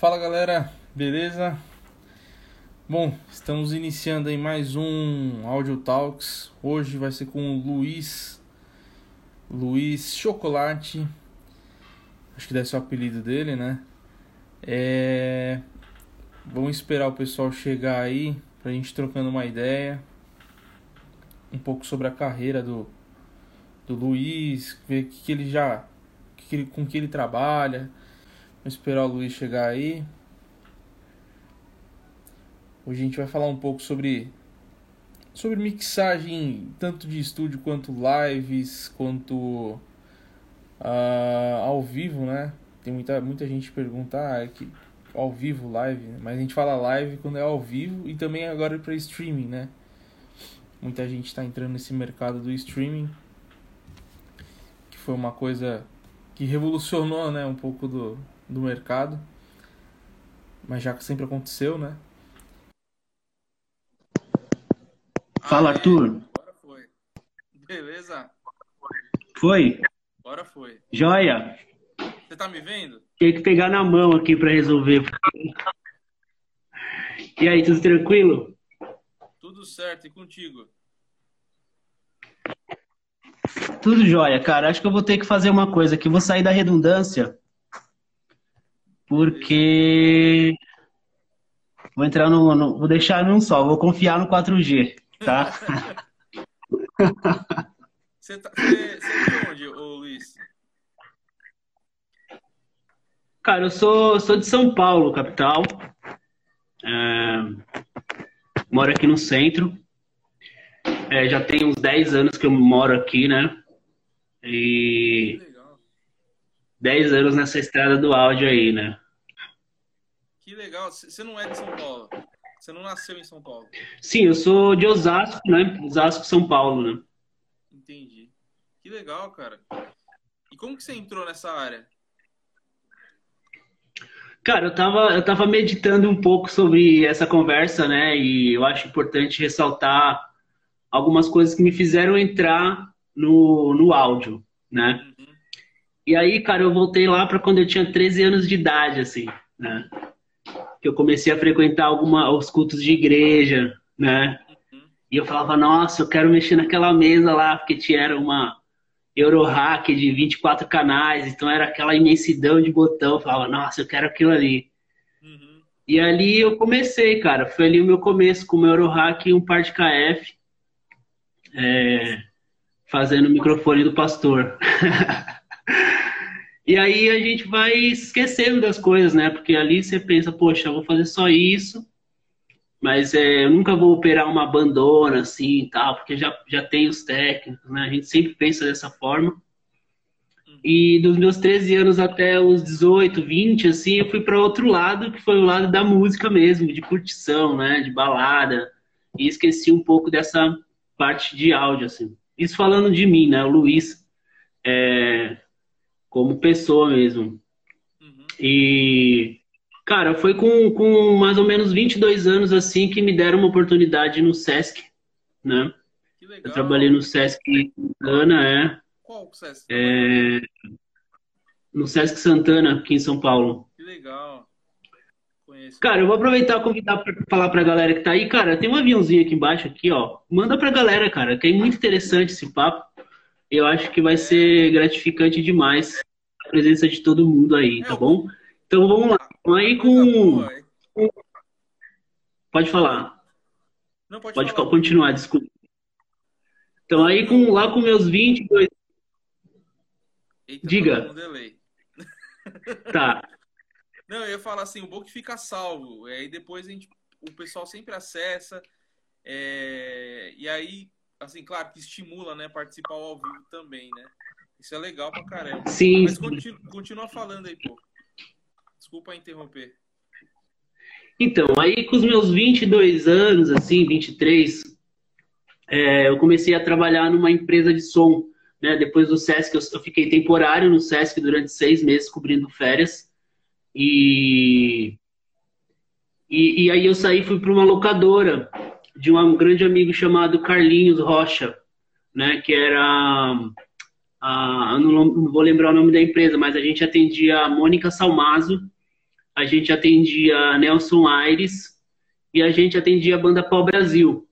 Fala galera, beleza? Bom, estamos iniciando aí mais um Audio Talks. Hoje vai ser com o Luiz, Luiz Chocolate, acho que deve ser o apelido dele, né? É... Vamos esperar o pessoal chegar aí pra gente trocando uma ideia, um pouco sobre a carreira do, do Luiz, ver que, que ele já, que ele, com que ele trabalha. Vamos esperar o Luiz chegar aí. Hoje a gente vai falar um pouco sobre sobre mixagem tanto de estúdio quanto lives, quanto uh, ao vivo, né? Tem muita, muita gente pergunta ah, é que ao vivo, live, né? mas a gente fala live quando é ao vivo e também agora para streaming, né? Muita gente está entrando nesse mercado do streaming, que foi uma coisa que revolucionou, né, um pouco do, do mercado, mas já que sempre aconteceu, né? Fala, Arthur. Agora foi. Beleza? Foi? Agora foi. Joia. Você tá me vendo? Tem que pegar na mão aqui para resolver. E aí, tudo tranquilo? Tudo certo, e contigo? Tudo jóia, cara. Acho que eu vou ter que fazer uma coisa aqui. Vou sair da redundância. Porque. Vou entrar no, no. Vou deixar num só. Vou confiar no 4G, tá? Você tá, você, você é de onde, ô Luiz? Cara, eu sou, sou de São Paulo, capital. É, moro aqui no centro. É, já tem uns 10 anos que eu moro aqui, né? E legal. 10 anos nessa estrada do áudio aí, né? Que legal. Você não é de São Paulo. Você não nasceu em São Paulo. Sim, eu sou de Osasco, né? Osasco, São Paulo, né? Entendi. Que legal, cara. E como que você entrou nessa área? Cara, eu tava, eu tava meditando um pouco sobre essa conversa, né? E eu acho importante ressaltar algumas coisas que me fizeram entrar no, no áudio, né? Uhum. E aí, cara, eu voltei lá para quando eu tinha 13 anos de idade, assim, né? Que eu comecei a frequentar alguma, os cultos de igreja, né? Uhum. E eu falava, nossa, eu quero mexer naquela mesa lá, porque tinha uma Eurohack de 24 canais, então era aquela imensidão de botão. Eu falava, nossa, eu quero aquilo ali. Uhum. E ali eu comecei, cara. Foi ali o meu começo com o meu Eurohack e um par de KF, é, fazendo o microfone do pastor. E aí a gente vai esquecendo das coisas, né? Porque ali você pensa, poxa, eu vou fazer só isso, mas é, eu nunca vou operar uma bandona assim e tal, porque já, já tem os técnicos, né? A gente sempre pensa dessa forma. E dos meus 13 anos até os 18, 20, assim, eu fui para outro lado, que foi o lado da música mesmo, de curtição, né? De balada. E esqueci um pouco dessa parte de áudio, assim. Isso falando de mim, né? O Luiz, é, como pessoa mesmo. Uhum. E, cara, foi com, com mais ou menos 22 anos, assim, que me deram uma oportunidade no Sesc, né? Que legal. Eu trabalhei no Sesc Santana, é, Qual que você é? é, no Sesc Santana, aqui em São Paulo. Que legal. Conheço. Cara, eu vou aproveitar e convidar para falar pra galera que tá aí. Cara, tem um aviãozinho aqui embaixo, aqui, ó. Manda pra galera, cara, que é muito interessante esse papo. Eu acho que vai ser gratificante demais a presença de todo mundo aí, tá bom? Então vamos lá. Vamos aí Coisa com. Pode falar. Não, pode, Pode falar. continuar, desculpa. Então aí com lá com meus 22. Eita, Diga. um. Tá. Não, eu ia falar assim, o bom que fica salvo. Aí depois a gente, o pessoal sempre acessa. é, E aí, assim, claro que estimula, né? Participar ao vivo também, né? Isso é legal pra caramba. Sim, Mas sim. continua, falando aí, pô. Desculpa interromper. Então, aí com os meus 22 anos, assim, 23, é, eu comecei a trabalhar numa empresa de som, né? Depois do Sesc, eu, eu fiquei temporário no Sesc durante seis meses, cobrindo férias. E, e, e aí eu saí e fui para uma locadora de um grande amigo chamado Carlinhos Rocha, né? Que era... A, eu não, não vou lembrar o nome da empresa, mas a gente atendia a Mônica Salmazo, a a gente atendia Nelson Aires e a gente atendia a banda Pau Brasil,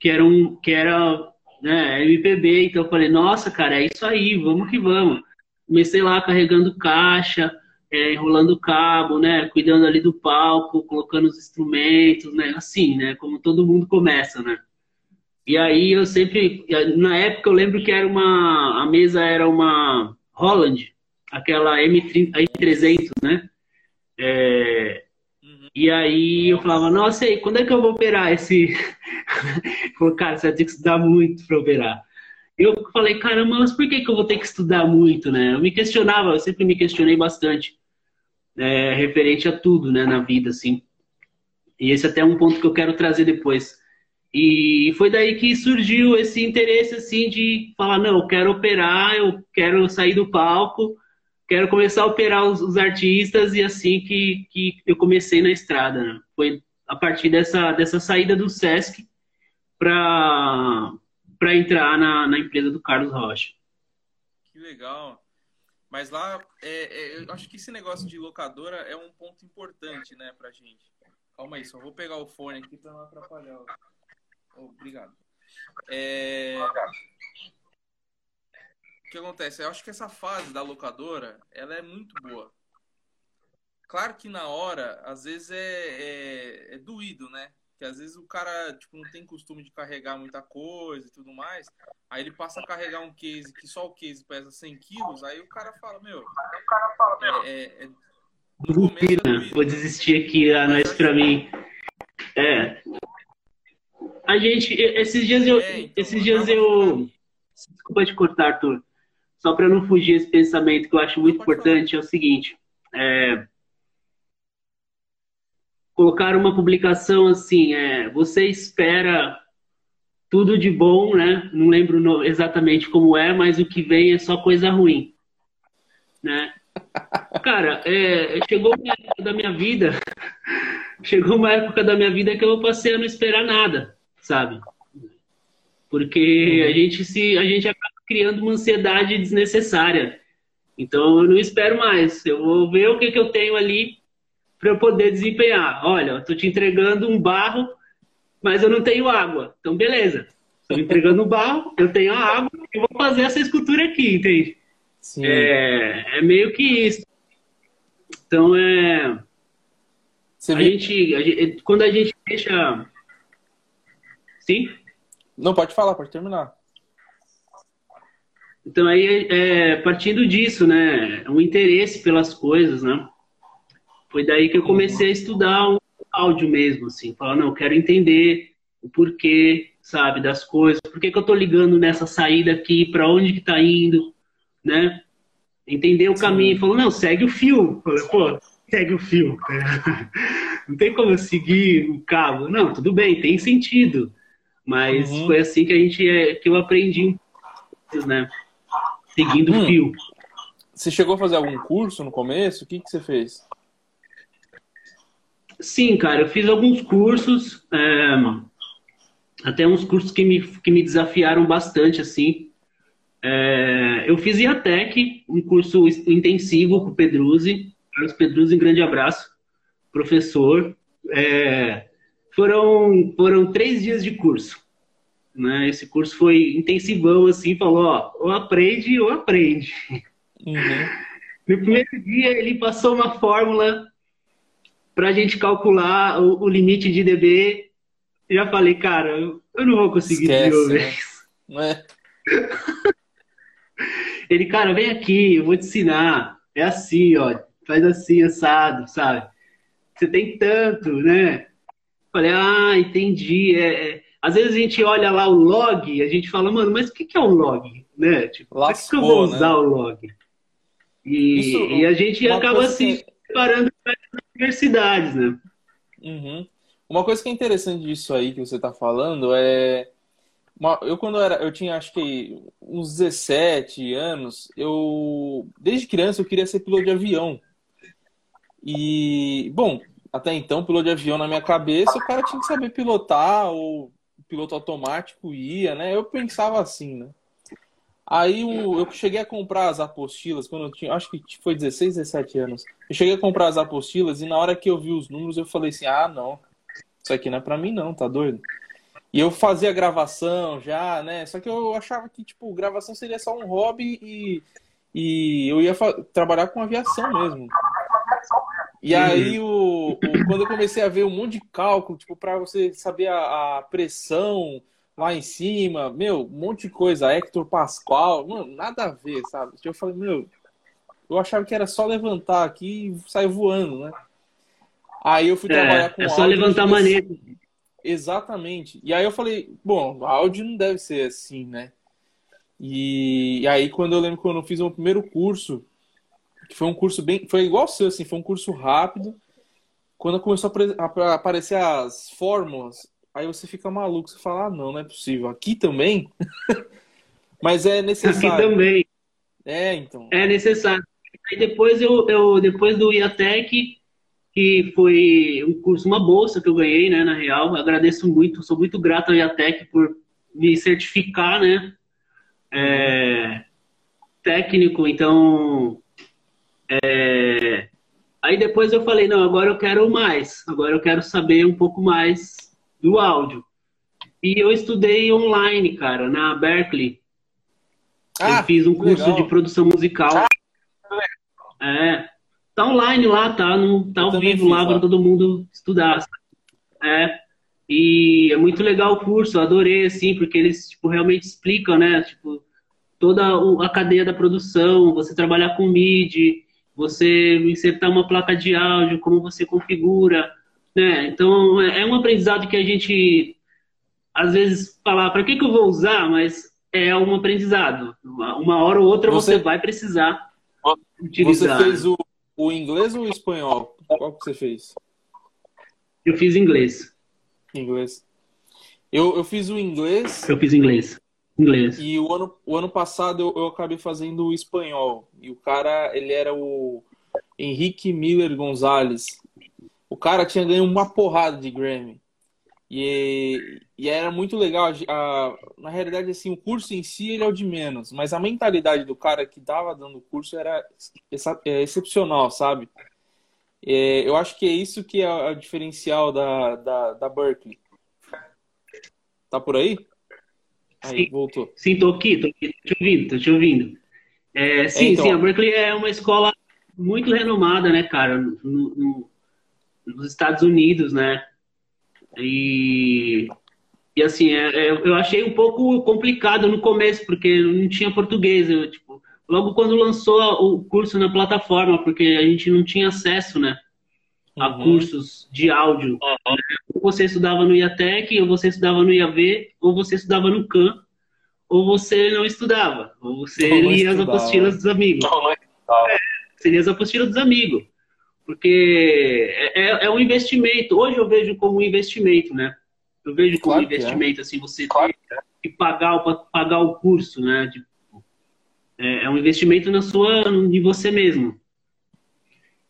que era um que era né, MPB, então eu falei, nossa, cara, é isso aí, vamos que vamos. Comecei lá carregando caixa, é, enrolando cabo, né, cuidando ali do palco, colocando os instrumentos, né, assim, né, como todo mundo começa, né. E aí eu sempre, na época eu lembro que era uma, a mesa era uma Holland, aquela M30, M300, né, é, e aí eu falava, nossa, aí, quando é que eu vou operar esse? Falei, cara, você vai ter que estudar muito para operar. Eu falei, caramba, mas por que, que eu vou ter que estudar muito, né? Eu me questionava, eu sempre me questionei bastante é, referente a tudo, né, na vida, assim. E esse é até é um ponto que eu quero trazer depois. E foi daí que surgiu esse interesse, assim, de falar, não, eu quero operar, eu quero sair do palco, quero começar a operar os, os artistas e assim que, que eu comecei na estrada. Né? Foi a partir dessa, dessa saída do Sesc para entrar na, na empresa do Carlos Rocha. Que legal. Mas lá, é, é, eu acho que esse negócio de locadora é um ponto importante, né, pra gente. Calma aí, só vou pegar o fone aqui pra não atrapalhar. Oh, obrigado. É o que acontece? Eu acho que essa fase da locadora, ela é muito boa. Claro que na hora, às vezes é, é, é doído, né? Que às vezes o cara tipo, não tem costume de carregar muita coisa e tudo mais. Aí ele passa a carregar um case que só o case pesa 100 quilos. Aí o cara fala, meu. O cara fala, meu. É, é, é, é Vou desistir aqui, a nós pra mim. É. A gente, esses dias eu. É, então, esses dias eu. Desculpa te cortar, Arthur só para não fugir esse pensamento que eu acho muito importante, é o seguinte: é, colocar uma publicação assim, é, você espera tudo de bom, né? Não lembro exatamente como é, mas o que vem é só coisa ruim, né? Cara, é, chegou uma época da minha vida, chegou uma época da minha vida que eu passei a não esperar nada, sabe? Porque a gente se, a gente acaba criando uma ansiedade desnecessária. Então eu não espero mais. Eu vou ver o que, que eu tenho ali para eu poder desempenhar. Olha, eu estou te entregando um barro, mas eu não tenho água. Então, beleza. Estou entregando um barro, eu tenho a água e vou fazer essa escultura aqui, entende? É, é, meio que isso. Então, é. Você a, gente, a gente, quando a gente deixa. Sim? Não, pode falar, pode terminar. Então aí, é, partindo disso, né, o interesse pelas coisas, né, foi daí que eu comecei a estudar o áudio mesmo, assim, falar, não, eu quero entender o porquê, sabe, das coisas, por que, que eu tô ligando nessa saída aqui, para onde que tá indo, né, entender o caminho, falou, não, segue o fio, falei, pô, segue o fio, não tem como eu seguir o cabo, não, tudo bem, tem sentido, mas uhum. foi assim que a gente, é, que eu aprendi, né, seguindo o hum. fio. Você chegou a fazer algum curso no começo? O que, que você fez? Sim, cara, eu fiz alguns cursos, é, até uns cursos que me, que me desafiaram bastante, assim. É, eu fiz IATEC, um curso intensivo com o Pedruzzi, Carlos Pedruzzi, um grande abraço, professor. É, foram, foram três dias de curso. Né? Esse curso foi intensivão, assim, falou, ó, ou aprende ou aprende. Uhum. No primeiro dia ele passou uma fórmula para a gente calcular o, o, limite de dB. Já falei, cara, eu, eu não vou conseguir Esquece, desenvolver né? isso. Não é? ele, cara, vem aqui, eu vou te ensinar. É assim, ó, faz assim, assado, sabe? Você tem tanto, né? Falei, ah, entendi. É, é às vezes a gente olha lá o log, a gente fala, mano, mas o que, que é o log? Né? Tipo, Lascou, por que, eu vou usar né? o log? E, Isso, e a gente acaba se que... separando para as universidades, né? Uhum. Uma coisa que é interessante disso aí que você está falando é. Eu, quando era. Eu tinha acho que uns 17 anos, eu. Desde criança eu queria ser piloto de avião. E, bom, até então, piloto de avião na minha cabeça, o cara tinha que saber pilotar ou piloto automático ia, né? Eu pensava assim, né? Aí o, eu cheguei a comprar as apostilas quando eu tinha, acho que foi 16, 17 anos. Eu cheguei a comprar as apostilas e na hora que eu vi os números eu falei assim: ah, não, isso aqui não é pra mim, não, tá doido? E eu fazia gravação já, né? Só que eu achava que, tipo, gravação seria só um hobby e, e eu ia trabalhar com aviação mesmo. E aí, o, o, quando eu comecei a ver um monte de cálculo, tipo, para você saber a, a, pressão lá em cima, meu, um monte de coisa, Hector Pascoal, mano, nada a ver, sabe? Eu falei, meu, eu achava que era só levantar aqui e sair voando, né? Aí eu fui é, trabalhar com É só levantar a maneta. Exatamente. E aí eu falei, bom, áudio não deve ser assim, né? E, e aí quando eu lembro quando eu fiz o meu primeiro curso, que foi um curso bem. Foi igual o seu, assim, foi um curso rápido. Quando começou a aparecer as fórmulas, aí você fica maluco, você fala, ah, não, não é possível. Aqui também? Mas é necessário. Aqui também. É, então. É necessário. Aí depois eu, eu depois do IATEC, que foi um curso, uma bolsa que eu ganhei, né, na real, eu agradeço muito, sou muito grato ao IATEC por me certificar, né, é, técnico, então é... Aí depois eu falei, não, agora eu quero mais, agora eu quero saber um pouco mais do áudio. E eu estudei online, cara, na Berkeley. Ah, eu fiz um curso legal. de produção musical. É. Tá online lá, tá? No, tá ao vivo lá para todo mundo estudar. É. E é muito legal o curso, eu adorei, assim, porque eles, tipo, realmente explicam, né? Tipo, toda a cadeia da produção, você trabalhar com MIDI, você insertar uma placa de áudio, como você configura, né? Então é um aprendizado que a gente às vezes fala, para que, que eu vou usar? Mas é um aprendizado. Uma hora ou outra você, você vai precisar utilizar. Você fez o, o inglês ou o espanhol? Qual que você fez? Eu fiz inglês. Inglês. Eu, eu fiz o inglês. Eu fiz inglês. Inglês. E o ano, o ano passado eu, eu acabei fazendo o espanhol. E o cara, ele era o Henrique Miller Gonzalez. O cara tinha ganho uma porrada de Grammy. E, e era muito legal. A, na realidade, assim, o curso em si ele é o de menos, mas a mentalidade do cara que estava dando o curso era é, excepcional, sabe? É, eu acho que é isso que é o diferencial da, da, da Berkeley. Tá por aí? Aí, sim, voltou. Sim, tô aqui, tô aqui, tô te ouvindo, tô te ouvindo. É, sim, então... sim, a Berkeley é uma escola muito renomada, né, cara, no, no, nos Estados Unidos, né? E, e assim, é, é, eu achei um pouco complicado no começo, porque não tinha português. Eu, tipo, logo quando lançou o curso na plataforma, porque a gente não tinha acesso, né? A uhum. cursos de áudio. Uhum. Ou você estudava no IATEC, ou você estudava no IAV, ou você estudava no CAN, ou você não estudava, ou você não lia as apostilas dos amigos. Não, não é, você lia as apostilas dos amigos. Porque é, é, é, um investimento. Hoje eu vejo como um investimento, né? Eu vejo como claro um é. investimento, é. assim, você claro tem que pagar, pagar o curso, né? Tipo, é, é, um investimento na sua, em você mesmo.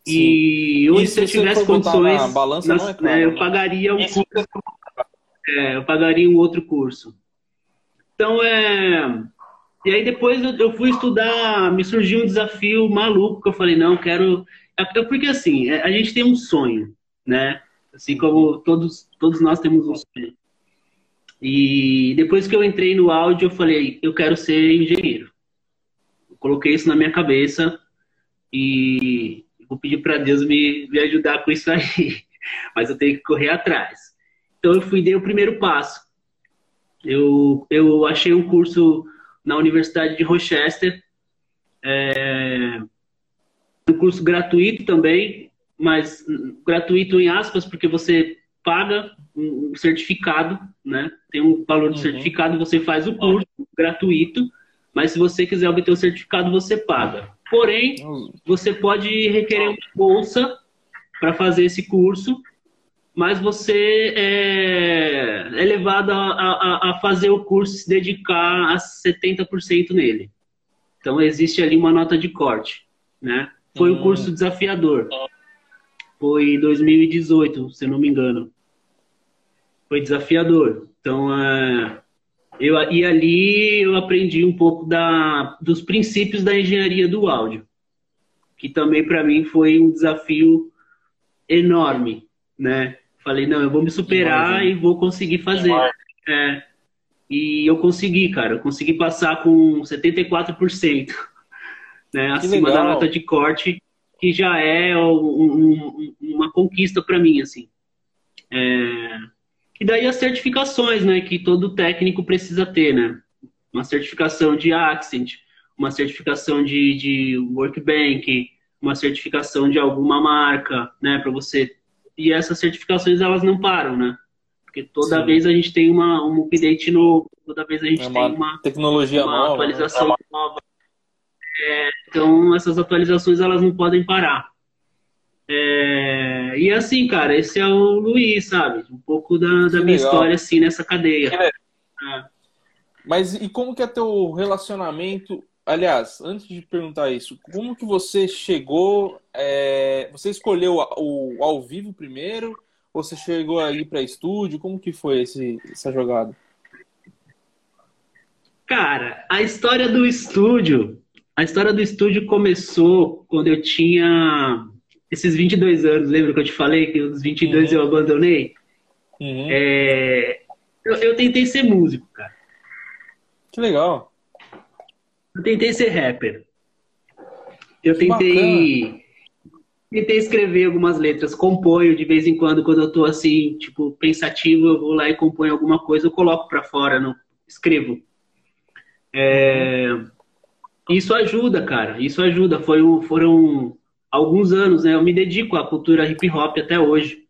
Sim. E hoje, se eu tivesse condições, na balança, nas, é claro, né, eu né? pagaria um curso. É, eu pagaria um outro curso. Então, é. E aí depois eu, eu fui estudar, me surgiu um desafio maluco que eu falei, não, quero. É, é porque assim, a gente tem um sonho, né? Assim como todos, todos nós temos um sonho. E depois que eu entrei no áudio, eu falei, eu quero ser engenheiro. Eu coloquei isso na minha cabeça e vou pedir para Deus me, me ajudar com isso aí. Mas eu tenho que correr atrás. Então eu fui dei o primeiro passo. Eu, eu achei um curso na Universidade de Rochester, é, um curso gratuito também, mas gratuito em aspas, porque você paga um certificado, né? Tem um valor de uhum. certificado, você faz o curso gratuito, mas se você quiser obter o certificado, você paga. Porém, você pode requerer uma bolsa para fazer esse curso, mas você é, é levado a, a, a, fazer o curso se dedicar a 70% nele. Então, existe ali uma nota de corte. Né? Foi um curso desafiador. Foi em 2018, se não me engano. Foi desafiador. Então, é, Eu, e ali eu aprendi um pouco da, dos princípios da engenharia do áudio, que também para mim foi um desafio enorme, né? Falei, não, eu vou me superar Imagina. e vou conseguir fazer. É, e eu consegui, cara, eu consegui passar com 74%, né? Acima da nota de corte, que já é um, um, uma conquista para mim, assim. É, e daí as certificações, né, que todo técnico precisa ter, né? Uma certificação de Accent, uma certificação de, de Workbank, uma certificação de alguma marca, né, para você. E essas certificações elas não param, né? Porque toda Sim. vez a gente tem uma, um update novo, toda vez a gente é uma tem uma tecnologia uma nova, né? atualização né? nova. É, então essas atualizações elas não podem parar. É, e assim, cara, esse é o Luiz, sabe? Um pouco da, da minha legal. história, assim, nessa cadeia. É. Mas e como que é teu relacionamento? Aliás, antes de perguntar isso, como que você chegou? É, você escolheu o, o, ao vivo primeiro? Ou você chegou aí para estúdio? Como que foi esse, essa jogada? Cara, a história do estúdio, a história do estúdio começou quando eu tinha esses 22 anos, lembra que eu te falei que os 22 uhum. eu abandonei? Uhum. É, eu, eu, tentei ser músico, cara. Que legal. Eu tentei ser rapper. Eu tentei. Tentei escrever algumas letras, componho de vez em quando, quando eu tô assim, tipo, pensativo, eu vou lá e componho alguma coisa, eu coloco para fora, não escrevo. É... Uhum. Isso ajuda, cara. Isso ajuda. Foi, foram alguns anos, né? Eu me dedico à cultura hip hop até hoje,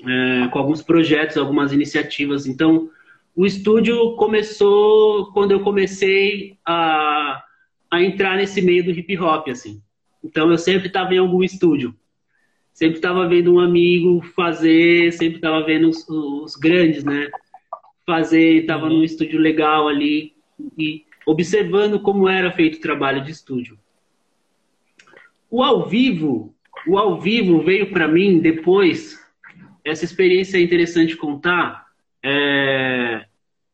é, com alguns projetos, algumas iniciativas. Então, o estúdio começou quando eu comecei a, a entrar nesse meio do hip hop, assim. Então, eu sempre estava em algum estúdio. Sempre estava vendo um amigo fazer, sempre estava vendo os, os, grandes, né? Fazer, estava num estúdio legal ali e observando como era feito o trabalho de estúdio. O ao vivo, o ao vivo veio para mim depois. Essa experiência é interessante contar. É,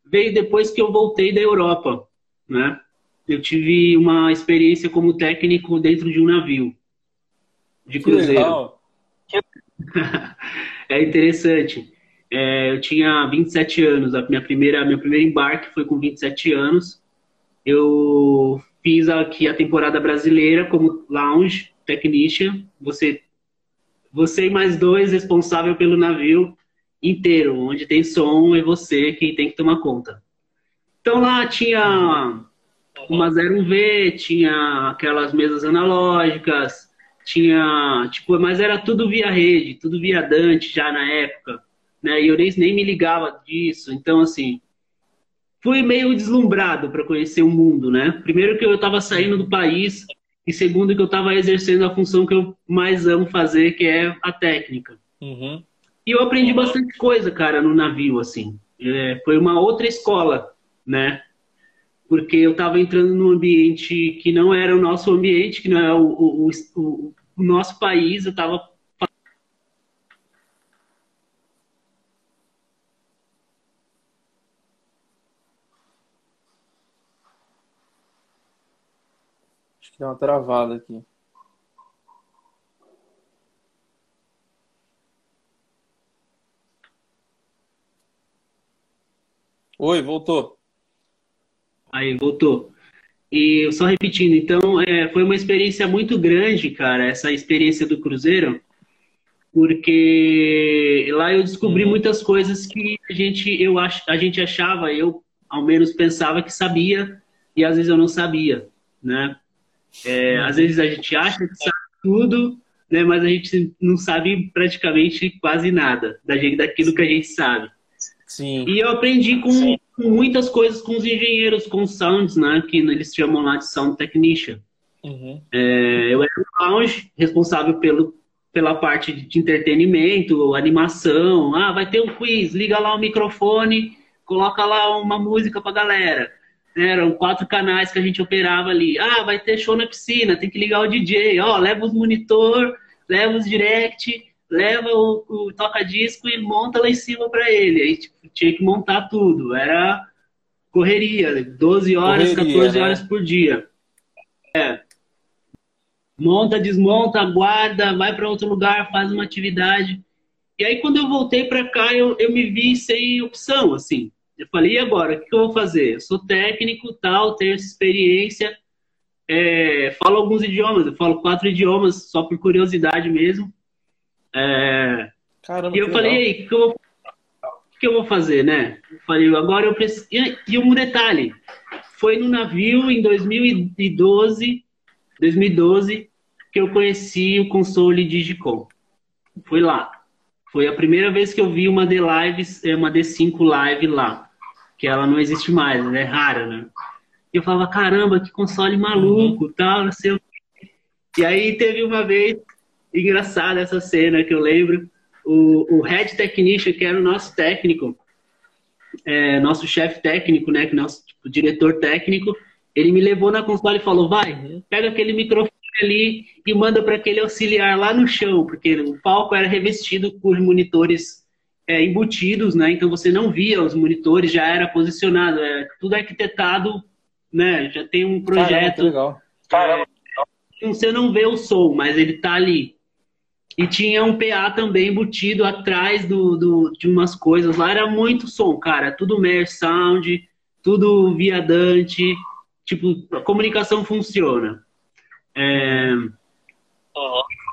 veio depois que eu voltei da Europa, né? Eu tive uma experiência como técnico dentro de um navio de cruzeiro. é interessante. É, eu tinha 27 anos, a minha primeira, meu primeiro embarque foi com 27 anos. Eu Fiz aqui a temporada brasileira como lounge technician. Você, você e mais dois responsável pelo navio inteiro, onde tem som, é você quem tem que tomar conta. Então lá tinha uma 01V, tinha aquelas mesas analógicas, tinha, tipo, mas era tudo via rede, tudo via Dante já na época, né? E eu nem, nem me ligava disso. Então, assim, fui meio deslumbrado para conhecer o mundo, né? Primeiro que eu estava saindo do país e segundo que eu estava exercendo a função que eu mais amo fazer, que é a técnica. Uhum. E eu aprendi bastante coisa, cara, no navio, assim. É, foi uma outra escola, né? Porque eu estava entrando num ambiente que não era o nosso ambiente, que não é o, o, o, o nosso país. Eu estava Deu uma travada aqui. Oi, voltou. Aí, voltou. E só repetindo, então, é, foi uma experiência muito grande, cara, essa experiência do Cruzeiro, porque lá eu descobri uhum. muitas coisas que a gente, eu ach, a gente achava, eu ao menos pensava que sabia, e às vezes eu não sabia, né? É, às vezes a gente acha que sabe tudo, né, mas a gente não sabe praticamente quase nada daquilo que a gente sabe. Sim. E eu aprendi com, com, muitas coisas com os engenheiros, com os sounds, né, que eles chamam lá de sound technician. Uhum. É, eu era um lounge responsável pelo, pela parte de entretenimento, animação. Ah, vai ter um quiz, liga lá o microfone, coloca lá uma música pra galera. Eram quatro canais que a gente operava ali. Ah, vai ter show na piscina, tem que ligar o DJ. Ó, leva os monitor, leva os direct, leva o, o toca-disco e monta lá em cima para ele. Aí tipo, tinha que montar tudo. Era correria, 12 horas, correria, 14 né? horas por dia. É. Monta, desmonta, guarda, vai para outro lugar, faz uma atividade. E aí, quando eu voltei para cá, eu, eu me vi sem opção, assim. Eu falei, e agora? O que eu vou fazer? Eu sou técnico, tal, tenho essa experiência, é, falo alguns idiomas, eu falo quatro idiomas, só por curiosidade mesmo. É, Caramba, e eu falei, aí, o que, eu vou, o que eu vou fazer, né? Eu falei, agora eu preciso... E, e um detalhe, foi no navio em 2012, 2012 que eu conheci o console Digicom. Foi lá. Foi a primeira vez que eu vi uma D Live, é, uma D5 Live lá. Que ela não existe mais, ela é rara, né? E eu falava, caramba, que console maluco, uhum. tal, não sei o E aí teve uma vez, engraçada essa cena que eu lembro, o, o Head Technician, que era o nosso técnico, é, nosso chefe técnico, né, que nosso tipo, diretor técnico, ele me levou na console e falou, vai, pega aquele microfone ali e manda para aquele auxiliar lá no chão, porque o palco era revestido por monitores é, embutidos, né? Então você não via os monitores, já era posicionado, é tudo arquitetado, né? Já tem um projeto. Caramba, legal. Caramba. É, você não vê o som, mas ele tá ali. E tinha um PA também embutido atrás do, do, de umas coisas lá. Era muito som, cara. Tudo Mer Sound, tudo viadante. Tipo, a comunicação funciona. É... Uhum.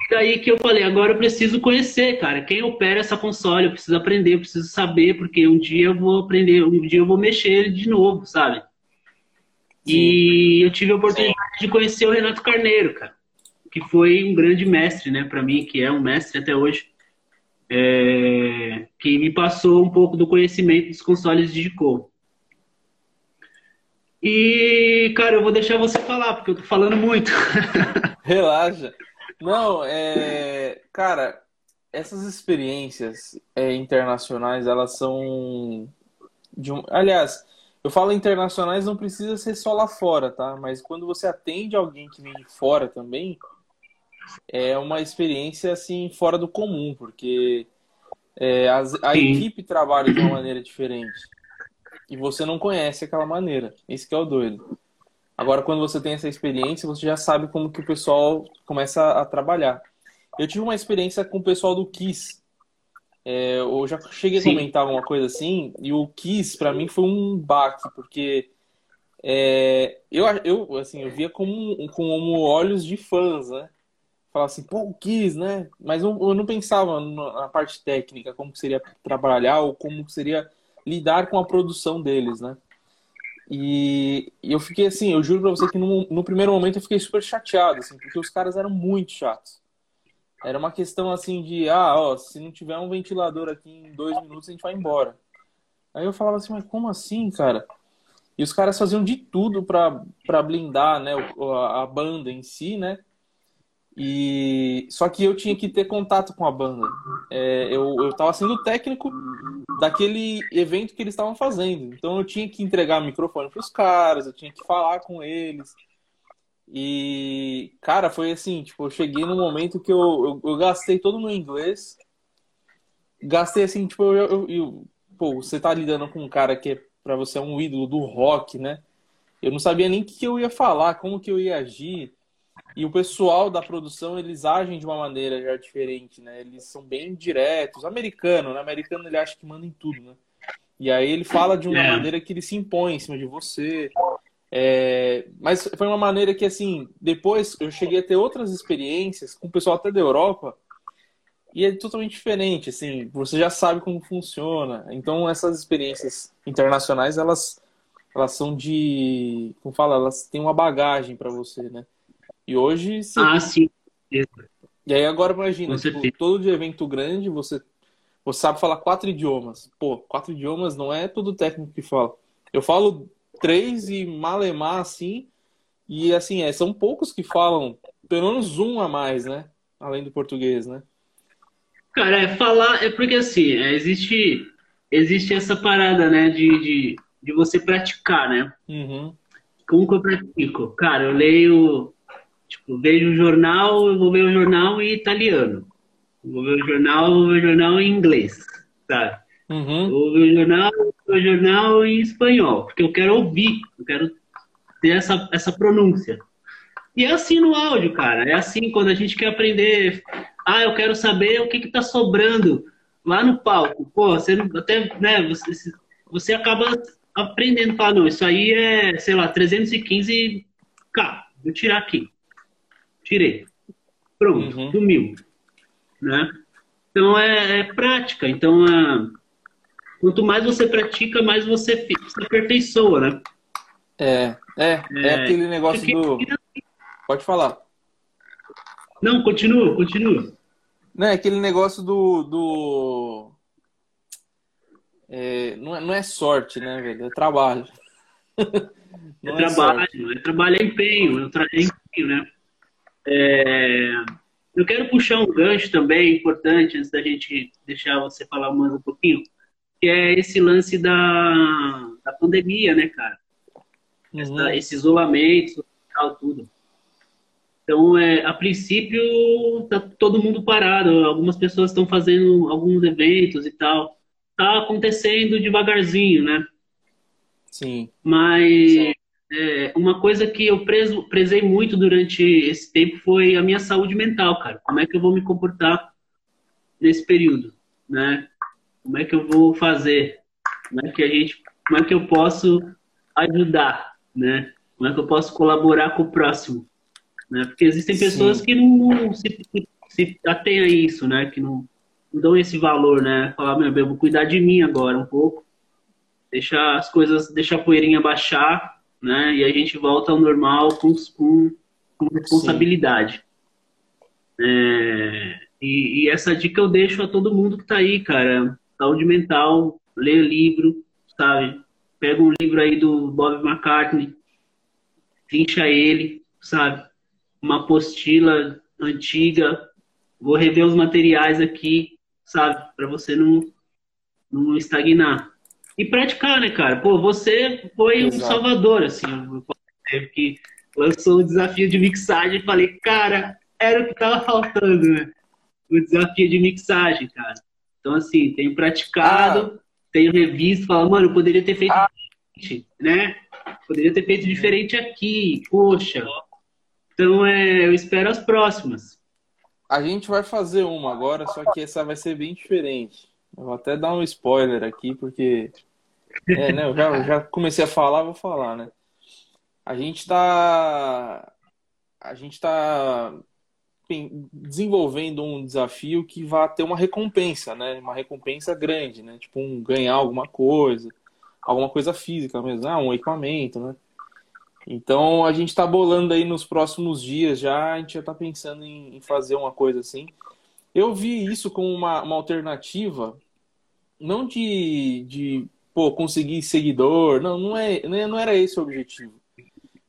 Daí que eu falei, agora eu preciso conhecer, cara, quem opera essa console, eu preciso aprender, eu preciso saber, porque um dia eu vou aprender, um dia eu vou mexer de novo, sabe? Sim. E eu tive a oportunidade Sim. de conhecer o Renato Carneiro, cara, que foi um grande mestre, né, para mim, que é um mestre até hoje, é... que me passou um pouco do conhecimento dos consoles de Digicom. E, cara, eu vou deixar você falar, porque eu tô falando muito. Relaxa. Não, é. Cara, essas experiências é, internacionais, elas são. De um... Aliás, eu falo internacionais, não precisa ser só lá fora, tá? Mas quando você atende alguém que vem de fora também, é uma experiência assim fora do comum, porque é, as, a equipe trabalha de uma maneira diferente e você não conhece aquela maneira. Esse que é o doido. Agora, quando você tem essa experiência, você já sabe como que o pessoal começa a trabalhar. Eu tive uma experiência com o pessoal do Kiss. É, eu já cheguei a Sim. comentar alguma coisa assim, e o Kiss, para mim, foi um baque, porque é, eu, eu, assim, eu via como, como olhos de fãs, né? Falava assim, pô, o Kiss, né? Mas eu, eu não pensava na parte técnica, como seria trabalhar, ou como seria lidar com a produção deles, né? E, eu fiquei assim, eu juro pra você que no, no, primeiro momento eu fiquei super chateado, assim, porque os caras eram muito chatos. Era uma questão assim de, ah, ó, se não tiver um ventilador aqui em dois minutos a gente vai embora. Aí eu falava assim, mas como assim, cara? E os caras faziam de tudo para blindar, né, a, a banda em si, né? E só que eu tinha que ter contato com a banda. É, eu eu estava sendo técnico daquele evento que eles estavam fazendo. Então eu tinha que entregar o microfone para os caras, eu tinha que falar com eles. E cara, foi assim, tipo, eu cheguei no momento que eu, eu, eu gastei todo o meu inglês. Gastei assim, tipo, eu, eu, pô, você tá lidando com um cara que é para você é um ídolo do rock, né? Eu não sabia nem o que eu ia falar, como que eu ia agir. E o pessoal da produção, eles agem de uma maneira já diferente, né? Eles são bem diretos. Americano, né? Americano, ele acha que manda em tudo, né? E aí ele fala de uma é. maneira que ele se impõe em cima de você. É... Mas foi uma maneira que, assim, depois eu cheguei a ter outras experiências com o pessoal até da Europa e é totalmente diferente, assim, você já sabe como funciona. Então essas experiências internacionais, elas, elas são de, como fala, elas têm uma bagagem para você, né? E hoje. Você... Ah, sim. E aí agora imagina, tipo, todo de evento grande, você, você sabe falar quatro idiomas. Pô, quatro idiomas não é todo técnico que fala. Eu falo três e malemar assim. E assim, é, são poucos que falam pelo menos um a mais, né? Além do português, né? Cara, é falar, é porque assim, é, existe, existe essa parada, né, de, de, de você praticar, né? Uhum. Como que eu pratico? Cara, eu leio Tipo, vejo o jornal, eu vou ver o jornal em italiano. Vou ver o jornal, vou ver o jornal em inglês, sabe? Uhum. Vou ver o jornal, o jornal em espanhol, porque eu quero ouvir, eu quero ter essa, essa pronúncia. E é assim no áudio, cara. É assim quando a gente quer aprender. Ah, eu quero saber o que está sobrando lá no palco. Pô, você até, né, você, você acaba aprendendo, falar, não, isso aí é, sei lá, 315k. Vou tirar aqui. Tirei. Pronto, uhum. sumiu. Né? Então é, é prática. Então, é, quanto mais você pratica, mais você se aperfeiçoa, né? É, é, é, é aquele negócio do. Pode falar. Não, continua, continua. Não, é aquele negócio do. do... É, não, é, não é sorte, né, velho? É trabalho. Não é, é trabalho, é trabalho, é empenho, é, é empenho, né? É... Eu quero puxar um gancho também importante, antes da gente deixar você falar mais um pouquinho, que é esse lance da, da pandemia, né, cara? Uhum. Essa, esse isolamento social, tudo. Então, é, a princípio, tá todo mundo parado. Algumas pessoas estão fazendo alguns eventos e tal. Tá acontecendo devagarzinho, né? Sim. Mas Sim. É, uma coisa que eu prezei muito durante esse tempo foi a minha saúde mental, cara. Como é que eu vou me comportar nesse período, né? Como é que eu vou fazer? Como é que a gente, como é que eu posso ajudar, né? Como é que eu posso colaborar com o próximo, né? Porque existem pessoas Sim. que não se, se, se atêm a isso, né? Que não, não dão esse valor, né? Falar, meu, eu vou cuidar de mim agora um pouco, deixar as coisas, deixar a poeirinha baixar né? E a gente volta ao normal com, com, com responsabilidade. É, e, e, essa dica eu deixo a todo mundo que tá aí, cara. Saúde mental, lê livro, sabe? Pega um livro aí do Bob McCartney, trincha ele, sabe? Uma apostila antiga, vou rever os materiais aqui, sabe? Para você não, não estagnar e praticar, né, cara? Pô, você foi Exato. um salvador, assim, que lançou o desafio de mixagem e falei, cara, era o que tava faltando, né? O desafio de mixagem, cara. Então, assim, tenho praticado, ah. tenho revisto, falo, mano, eu poderia ter feito ah. diferente, né? Poderia ter feito diferente aqui, poxa. Então, é, eu espero as próximas. A gente vai fazer uma agora, só que essa vai ser bem diferente. Eu vou até dar um spoiler aqui, porque é, né? Eu já, já comecei a falar, vou falar, né? A gente está a gente está desenvolvendo um desafio que vai ter uma recompensa, né? Uma recompensa grande, né? Tipo um ganhar alguma coisa, alguma coisa física mesmo, ah, um equipamento, né? Então a gente está bolando aí nos próximos dias já, a gente já está pensando em, em, fazer uma coisa assim. Eu vi isso como uma, uma alternativa, não de, de pô, conseguir seguidor. Não, não, é, não era esse o objetivo.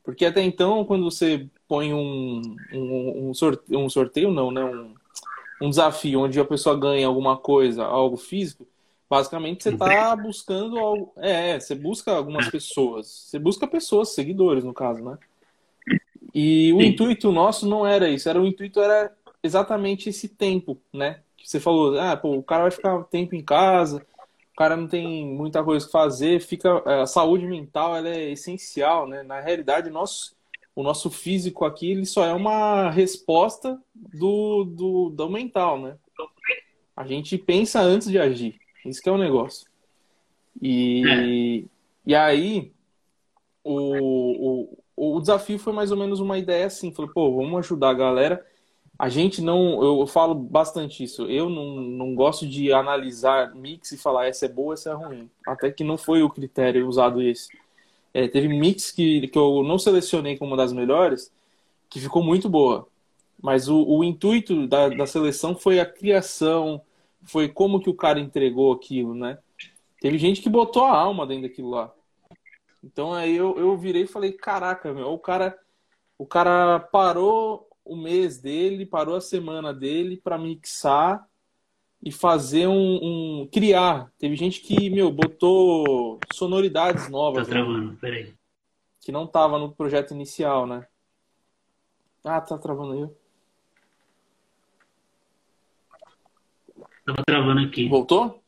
Porque até então, quando você põe um, um, um, sorteio, um sorteio, não, né? Um, um desafio onde a pessoa ganha alguma coisa, algo físico, basicamente você está buscando algo. É, você busca algumas pessoas. Você busca pessoas, seguidores, no caso, né? E o Sim. intuito nosso não era isso. Era o intuito era exatamente esse tempo, né? Que você falou, ah, pô, o cara vai ficar tempo em casa, cara não tem muita coisa que fazer, fica é, a saúde mental ela é essencial, né? Na realidade, nosso, o nosso físico aqui ele só é uma resposta do, do, do mental, né? A gente pensa antes de agir. Isso que é o negócio. E, é. e aí, o, o, o desafio foi mais ou menos uma ideia assim. Falei, pô, vamos ajudar a galera a gente não, eu falo bastante isso, eu não, não gosto de analisar mix e falar essa é boa, essa é ruim. Até que não foi o critério usado esse. É, teve mix que, que eu não selecionei como uma das melhores, que ficou muito boa. Mas o, o intuito da, da seleção foi a criação, foi como que o cara entregou aquilo, né? Teve gente que botou a alma dentro daquilo lá. Então aí eu, eu virei e falei, caraca, meu, o cara, o cara parou o mês dele, parou a semana dele para mixar e fazer um, um, criar. Teve gente que, meu, botou sonoridades novas. Tá travando, né? peraí. Que não tava no projeto inicial, né? Ah, tá travando aí. Tava travando aqui. Voltou?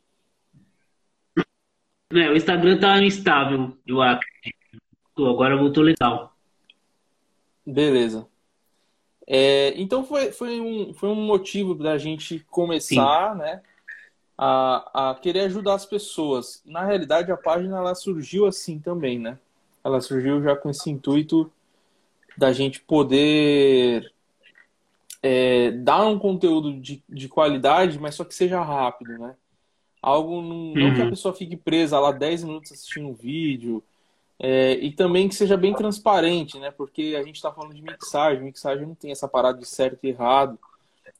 É, o Instagram tá instável, eu acho. Agora voltou legal. Beleza. É, então foi, foi, um, foi um motivo da gente começar, Sim. né? A, a querer ajudar as pessoas. Na realidade, a página ela surgiu assim também, né? Ela surgiu já com esse intuito da gente poder é, dar um conteúdo de, de qualidade, mas só que seja rápido, né? Algo não, não que a uhum. pessoa fique presa lá 10 minutos assistindo um vídeo, é, e também que seja bem transparente, né? Porque a gente está falando de mixagem, mixagem não tem essa parada de certo e errado.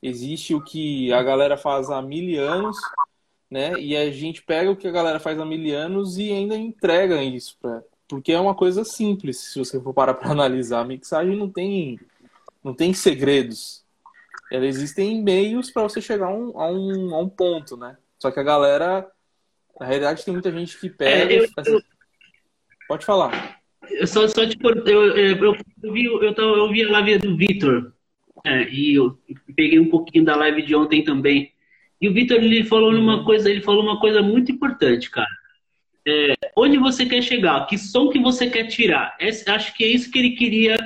Existe o que a galera faz há mil anos, né? E a gente pega o que a galera faz há mil anos e ainda entrega isso para porque é uma coisa simples, se você for parar para analisar. A mixagem não tem, não tem segredos. Ela existem meios para você chegar a um, a, um, a um ponto, né? Só que a galera, na realidade, tem muita gente que pega. É, eu, eu, pode falar. Eu só, só tipo, eu, eu, eu, vi, eu, eu vi a live do Vitor. É, e eu peguei um pouquinho da live de ontem também. E o Vitor ele falou uhum. coisa, ele falou uma coisa muito importante, cara é, onde você quer chegar, que som que você quer tirar. Esse, acho que é isso que ele queria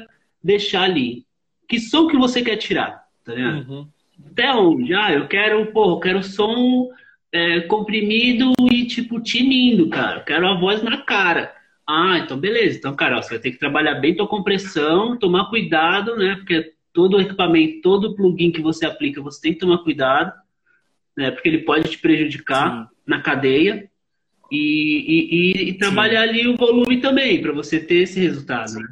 deixar ali. Que som que você quer tirar, tá vendo? Uhum. Até onde? Ah, eu quero, pô, eu quero som é, comprimido e tipo tinindo, cara. Eu quero a voz na cara. Ah, então beleza. Então, cara, ó, você vai ter que trabalhar bem tua compressão, tomar cuidado, né? Porque todo equipamento, todo plugin que você aplica, você tem que tomar cuidado, né? Porque ele pode te prejudicar Sim. na cadeia e, e, e trabalhar Sim. ali o volume também, para você ter esse resultado. Né?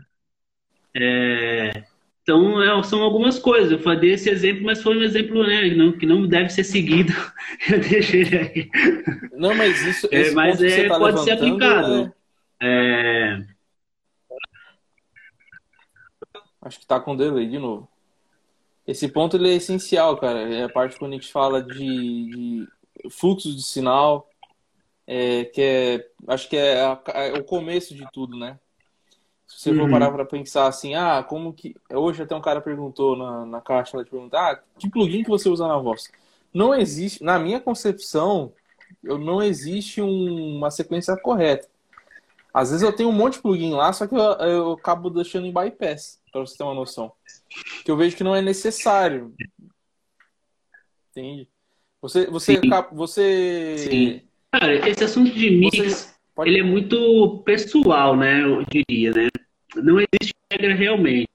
É, então, é, são algumas coisas. Eu falei esse exemplo, mas foi um exemplo né, não, que não deve ser seguido. Eu deixei ele aí. Não, mas isso é, mas é, tá pode ser aplicado. É... Acho que está com delay de novo. Esse ponto ele é essencial, cara. É a parte quando a gente fala de, de fluxo de sinal, é, que é, acho que é, a, é, o começo de tudo, né? Se você uhum. for parar para pensar assim, ah, como que. Hoje até um cara perguntou na, na caixa, ela te perguntou, ah, que plugin que você usa na voz? Não existe, na minha concepção, eu, não existe um, uma sequência correta. Às vezes eu tenho um monte de plugin lá, só que eu, eu acabo deixando em bypass, para você ter uma noção. Que eu vejo que não é necessário. Entende? Você, você, Sim. você Sim. Cara, esse assunto de mix, pode... ele é muito pessoal, né? Eu diria, né? Não existe regra realmente.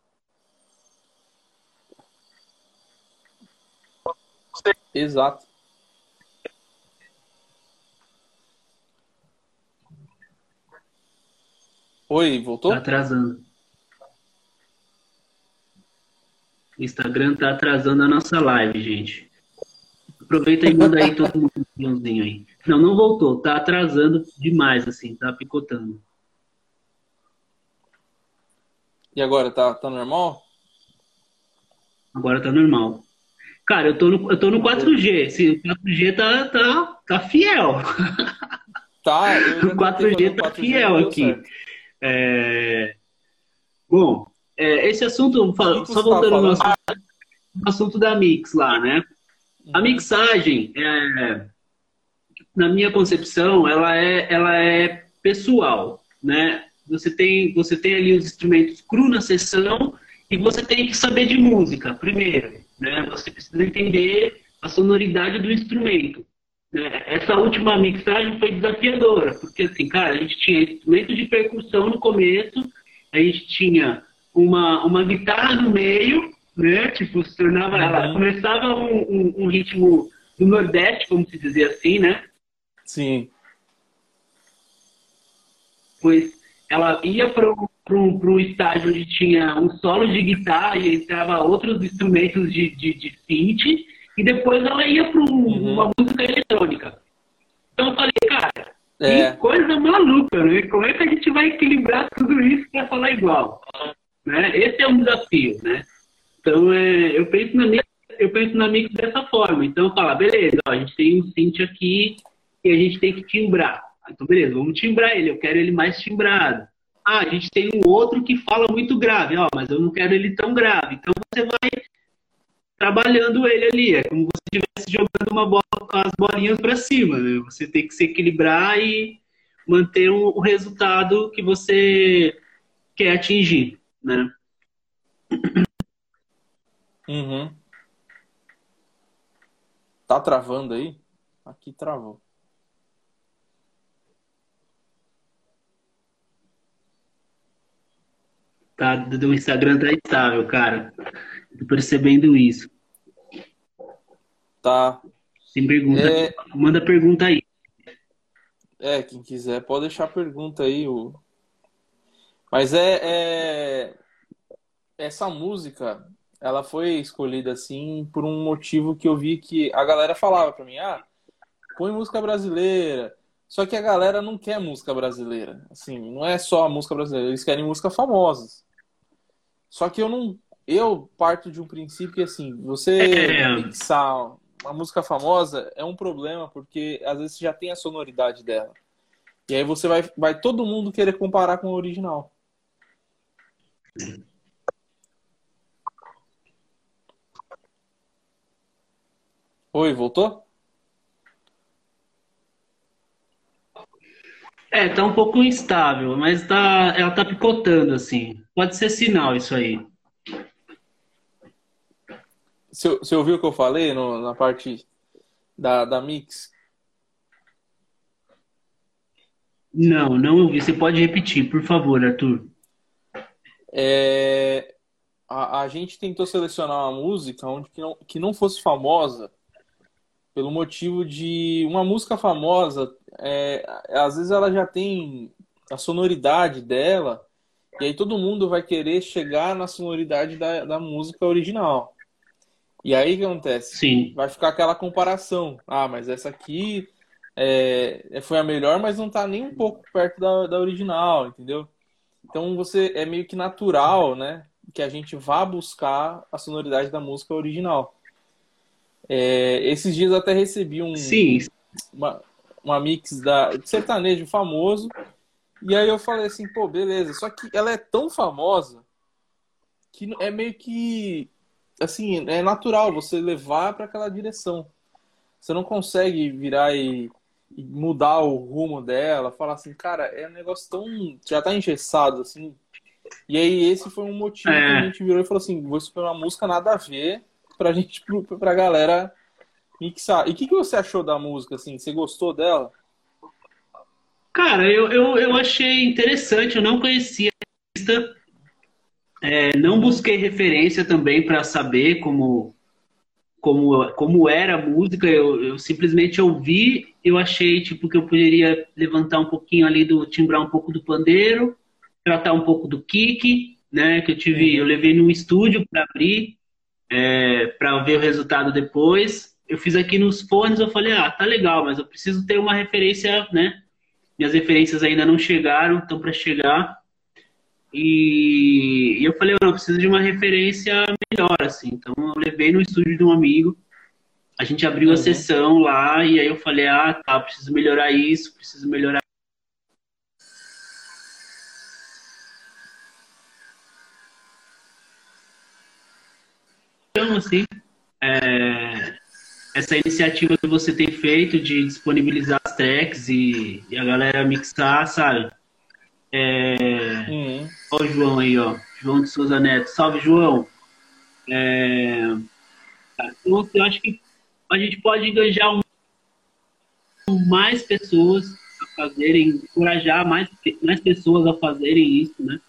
Exato. Oi, voltou? Tá atrasando. O Instagram tá atrasando a nossa live, gente. Aproveita e manda aí todo mundo um aí. Não, não voltou. Tá atrasando demais, assim. Tá picotando. E agora, tá, tá normal? Agora tá normal. Cara, eu tô no, eu tô no 4G. Esse, o 4G tá, tá, tá fiel. Tá, o 4G tá 4G fiel aqui. É... Bom, é, esse assunto, só voltando no assunto, no assunto da Mix lá, né? A uhum. mixagem, é, na minha concepção, ela é, ela é pessoal, né? Você tem, você tem ali os instrumentos cru na sessão e você tem que saber de música, primeiro, né? Você precisa entender a sonoridade do instrumento. Né? Essa última mixagem foi desafiadora, porque assim, cara, a gente tinha instrumento de percussão no começo, a gente tinha uma, uma guitarra no meio, né? Tipo, se tornava, uhum. ela começava um, um, um ritmo do Nordeste, vamos dizer assim, né? Sim. Pois ela ia para o estágio onde tinha um solo de guitarra e entrava outros instrumentos de, de, de synth, e depois ela ia para uhum. uma música. Então eu falei, cara, é. que coisa maluca, né? Como é que a gente vai equilibrar tudo isso para falar igual? Né? Esse é um desafio, né? Então é, eu penso na minha eu penso na mix dessa forma. Então, falar, beleza, ó, a gente tem um synth aqui e a gente tem que timbrar. Então, beleza, vamos timbrar ele, eu quero ele mais timbrado. Ah, a gente tem um outro que fala muito grave, ó, mas eu não quero ele tão grave. Então você vai trabalhando ele ali, é como se estivesse jogando uma bola com as bolinhas para cima, né? Você tem que se equilibrar e manter o, o resultado que você quer atingir, né? Uhum. Tá travando aí? Aqui travou. Tá, do Instagram tá estável, cara. Tô percebendo isso. Tá. Tem pergunta? É... Manda pergunta aí. É, quem quiser pode deixar pergunta aí. O... Mas é, é, Essa música, ela foi escolhida assim por um motivo que eu vi que a galera falava pra mim: ah, põe música brasileira. Só que a galera não quer música brasileira. Assim, não é só a música brasileira, eles querem música famosas. Só que eu não. Eu parto de um princípio que, assim, você é. pensar uma música famosa é um problema, porque às vezes já tem a sonoridade dela. E aí você vai, vai todo mundo querer comparar com o original. Oi, voltou? É, tá um pouco instável, mas tá, ela tá picotando, assim. Pode ser sinal isso aí. Você, você ouviu o que eu falei no, na parte da, da mix? Não, não ouvi. Você pode repetir, por favor, Arthur. É, a, a gente tentou selecionar uma música onde que não, que não fosse famosa pelo motivo de uma música famosa, é, às vezes ela já tem a sonoridade dela, e aí todo mundo vai querer chegar na sonoridade da, da música original. E aí o que acontece? Sim. Vai ficar aquela comparação. Ah, mas essa aqui é, é foi a melhor, mas não está nem um pouco perto da, da original, entendeu? Então você é meio que natural, né? Que a gente vá buscar a sonoridade da música original. É, esses dias eu até recebi um, Sim. Uma, uma mix da, de sertanejo famoso. E aí eu falei assim, pô, beleza. Só que ela é tão famosa que é meio que assim, é natural você levar para aquela direção. Você não consegue virar e, e, mudar o rumo dela, falar assim, cara, é um negócio tão. já tá engessado, assim. E aí esse foi um motivo é. que a gente virou e falou assim, vou escolher uma música nada a ver pra gente, pra galera mixar. E o que, que você achou da música, assim? Você gostou dela? Cara, eu, eu, eu achei interessante, eu não conhecia a lista, é, não busquei referência também para saber como, como, como era a música, eu, eu simplesmente ouvi, eu achei tipo que eu poderia levantar um pouquinho ali do timbrar um pouco do pandeiro, tratar um pouco do kick, né? Que eu tive, eu levei num estúdio para abrir, é, para ver o resultado depois. Eu fiz aqui nos fones, eu falei, ah, tá legal, mas eu preciso ter uma referência, né? Minhas referências ainda não chegaram, estão para chegar. E, e, eu falei, eu não, preciso de uma referência melhor, assim. Então eu levei no estúdio de um amigo, a gente abriu uhum. a sessão lá, e aí eu falei, ah, tá, preciso melhorar isso, preciso melhorar Então, assim, é, essa iniciativa que você tem feito de disponibilizar as tracks e, e a galera mixar, sabe? É, uhum. Ó o João aí, ó. João de Souza Neto. Salve, João. É, eu acho que a gente pode engajar um, mais pessoas a fazerem, encorajar mais, mais pessoas a fazerem isso, né?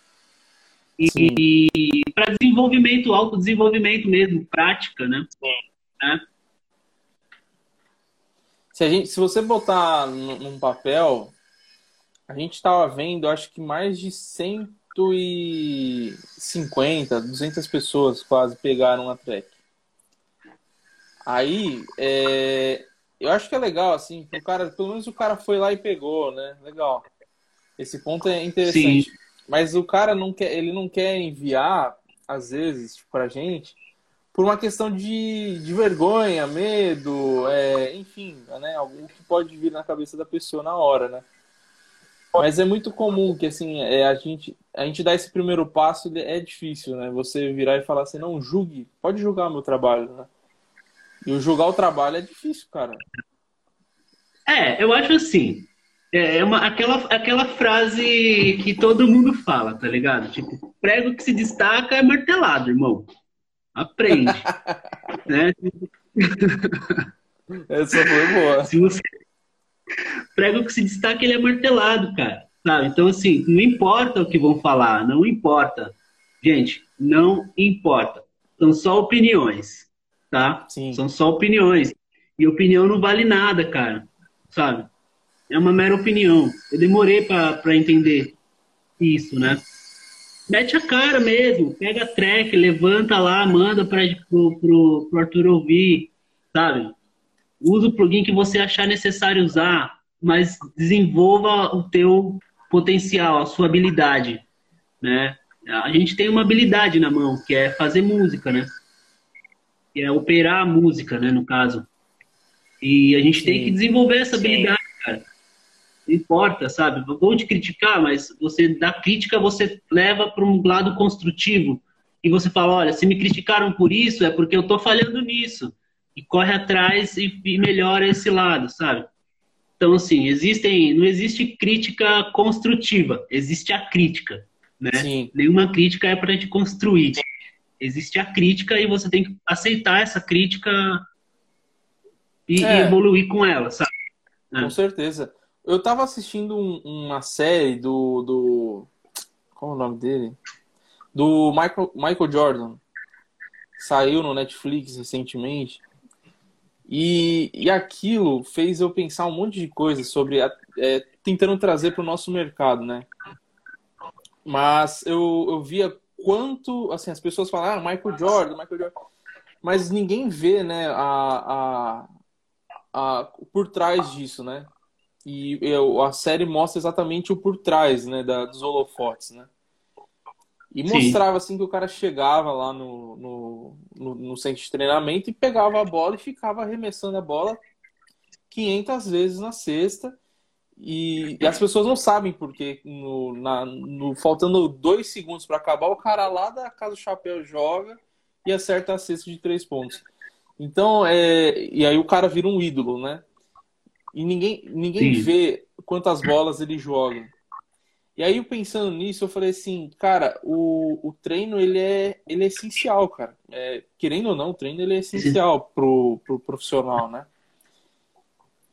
E, e para desenvolvimento, autodesenvolvimento mesmo, prática, né? É. Se, a gente, se você botar num papel, a gente estava vendo, acho que mais de 150, 200 pessoas quase pegaram a track. Aí, é, eu acho que é legal, assim, o cara, pelo menos o cara foi lá e pegou, né? Legal. Esse ponto é interessante. Sim. Mas o cara não quer, ele não quer enviar, às vezes, pra gente, por uma questão de, de vergonha, medo, é, enfim, né? Algo que pode vir na cabeça da pessoa na hora, né? Mas é muito comum que assim, é, a gente a gente dar esse primeiro passo é difícil, né? Você virar e falar assim, não julgue, pode julgar meu trabalho, né? E o julgar o trabalho é difícil, cara. É, eu acho assim. É, é uma, aquela, aquela frase que todo mundo fala, tá ligado? Tipo, prego que se destaca é martelado, irmão. Aprende. né? Essa foi boa. Se você... Prego que se destaca, ele é martelado, cara. Sabe? Então, assim, não importa o que vão falar, não importa. Gente, não importa. São só opiniões, tá? Sim. São só opiniões. E opinião não vale nada, cara. Sabe? É uma mera opinião. Eu demorei para entender isso, né? Mete a cara mesmo, pega a track, levanta lá, manda para pro, pro, pro Arthur ouvir, sabe? Usa o plugin que você achar necessário usar, mas desenvolva o teu potencial, a sua habilidade, né? A gente tem uma habilidade na mão, que é fazer música, né? Que é operar a música, né, no caso. E a gente Sim. tem que desenvolver essa habilidade, Sim. cara. Não importa, sabe? Vou te criticar, mas você da crítica você leva para um lado construtivo. E você fala, olha, se me criticaram por isso, é porque eu tô falhando nisso. E corre atrás e, e melhora esse lado, sabe? Então, assim, existem, não existe crítica construtiva, existe a crítica, né? Sim. Nenhuma crítica é para te construir. Existe a crítica e você tem que aceitar essa crítica e, é. e evoluir com ela, sabe? Com é. certeza. Eu tava assistindo um, uma série do, do. Qual é o nome dele? Do Michael, Michael Jordan. Saiu no Netflix recentemente. E, e aquilo fez eu pensar um monte de coisas sobre. A, é, tentando trazer para o nosso mercado, né? Mas eu, eu via quanto. Assim, as pessoas falam, ah, Michael Jordan, Michael Jordan. Mas ninguém vê, né, a, a, a, por trás disso, né? E eu, a série mostra exatamente o por trás, né, da, dos holofotes, né? E mostrava assim que o cara chegava lá no, no, no, no, centro de treinamento e pegava a bola e ficava arremessando a bola 500 vezes na cesta. E, e as pessoas não sabem porque no, na, no, faltando dois segundos para acabar, o cara lá da casa do chapéu joga e acerta a cesta de três pontos. Então, é, e aí o cara vira um ídolo, né? E ninguém, ninguém vê quantas bolas ele joga. E aí, pensando nisso, eu falei assim, cara, o, o treino, ele é, ele é essencial, cara. É, querendo ou não, o treino, ele é essencial pro, pro profissional, né?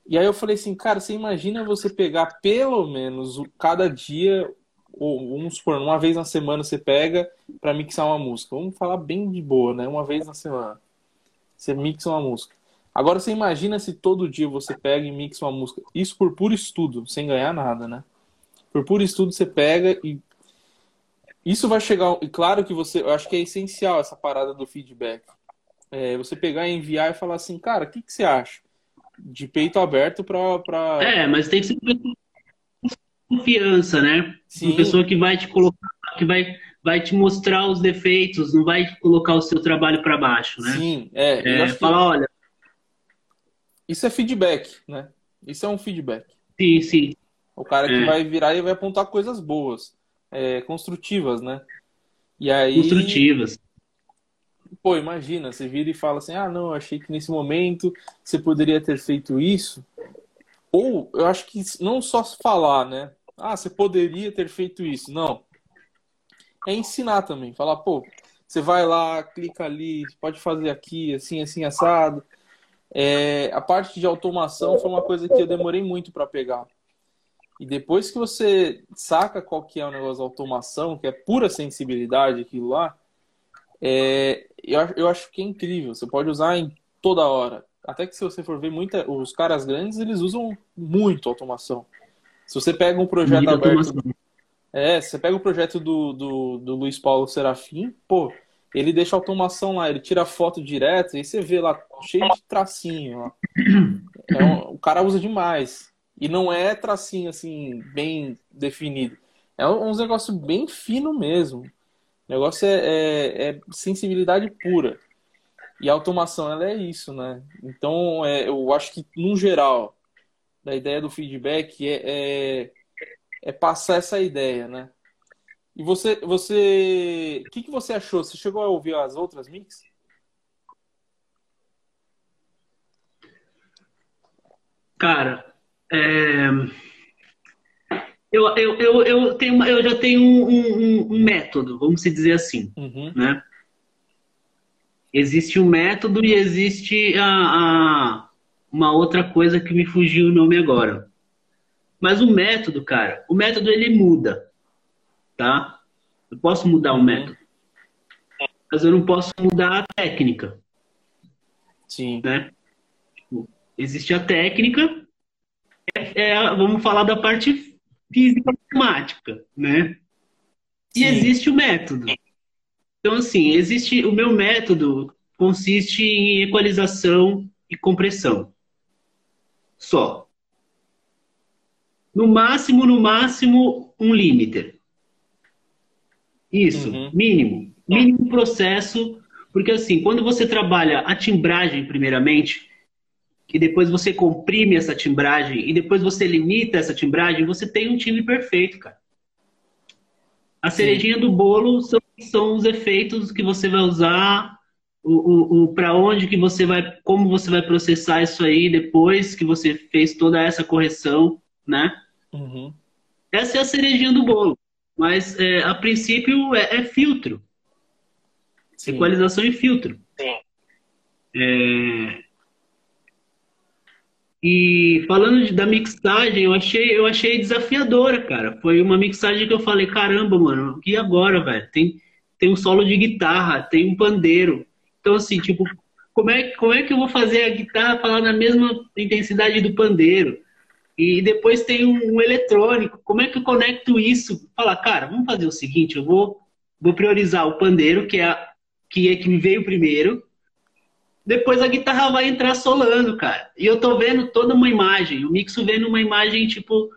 E aí eu falei assim, cara, você imagina você pegar pelo menos cada dia, ou vamos supor, uma vez na semana você pega para mixar uma música. Vamos falar bem de boa, né? Uma vez na semana. Você mixa uma música. Agora você imagina se todo dia você pega e mixa uma música. Isso por puro estudo, sem ganhar nada, né? Por puro estudo você pega e isso vai chegar. E claro que você, eu acho que é essencial essa parada do feedback. É, você pegar e enviar e falar assim, cara, o que, que você acha? De peito aberto para. Pra... É, mas tem que ser confiança, né? Sim. Uma pessoa que vai te colocar, que vai, vai te mostrar os defeitos, não vai colocar o seu trabalho para baixo, né? Sim, é. é fala, olha. Isso é feedback, né? Isso é um feedback. Sim, sim. O cara que vai virar e vai apontar coisas boas, é, construtivas, né? E aí. Construtivas. Pô, imagina, você vira e fala assim: ah, não, achei que nesse momento você poderia ter feito isso. Ou eu acho que não só falar, né? Ah, você poderia ter feito isso. Não. É ensinar também. Falar, pô, você vai lá, clica ali, pode fazer aqui, assim, assim, assado. É, a parte de automação foi uma coisa que eu demorei muito para pegar. E depois que você saca qual que é o negócio da automação, que é pura sensibilidade aquilo lá, é, eu, eu acho que é incrível. Você pode usar em toda hora. Até que se você for ver, muita, os caras grandes, eles usam muito automação. Se você pega um projeto aberto... É, se você pega o projeto do, do, do Luiz Paulo Serafim, pô, ele deixa a automação lá, ele tira foto direto e você vê lá cheio de tracinho. É um, o cara usa demais. E não é tracinho assim, bem definido. É uns negócio bem fino mesmo. O negócio é, é, é, sensibilidade pura. E a automação, ela é isso, né? Então, é, eu acho que, no geral, da ideia do feedback é, é, é passar essa ideia, né? E você, você, o que, que você achou? Você chegou a ouvir as outras mix? Cara, é... Eu, eu, eu, eu, tenho, eu já tenho um, um, um método, vamos dizer assim, Uhum. né? Existe um método e existe a, a- uma outra coisa que me fugiu o nome agora. Mas o método, cara, o método ele muda, tá? Eu posso mudar o Uhum. método, mas eu não posso mudar a técnica, Sim. né? Tipo, Existe a técnica, é, é- vamos falar da parte física matemática, né? E Sim. existe o método. Então, assim, existe o meu método consiste em equalização e compressão. Só. No máximo, no máximo, um limiter. Isso, Uhum. mínimo. Mínimo processo, porque assim, quando você trabalha a timbragem primeiramente, e depois você comprime essa timbragem, e depois você limita essa timbragem, você tem um time perfeito, cara. A cerejinha do bolo são, são os efeitos que você vai usar, o, o, o para onde que você vai, como você vai processar isso aí depois que você fez toda essa correção, né? Uhum. Essa é a cerejinha do bolo. Mas é, a princípio é, é filtro, Sim. equalização e filtro. É, E falando de- da mixagem, eu achei, eu achei desafiadora, cara. Foi uma mixagem que eu falei, caramba, mano, e agora, velho? Tem, tem um solo de guitarra, tem um pandeiro. Então, assim, tipo, como é, como é que eu vou fazer a guitarra falar na mesma intensidade do pandeiro? E depois tem um, um eletrônico. Como é que eu conecto isso? Falar, cara, vamos fazer o seguinte, eu vou, vou priorizar o pandeiro, que é, a- que é que me veio primeiro, depois a guitarra vai entrar solando, cara. E eu tô vendo toda uma imagem. O mixo vendo uma imagem, tipo,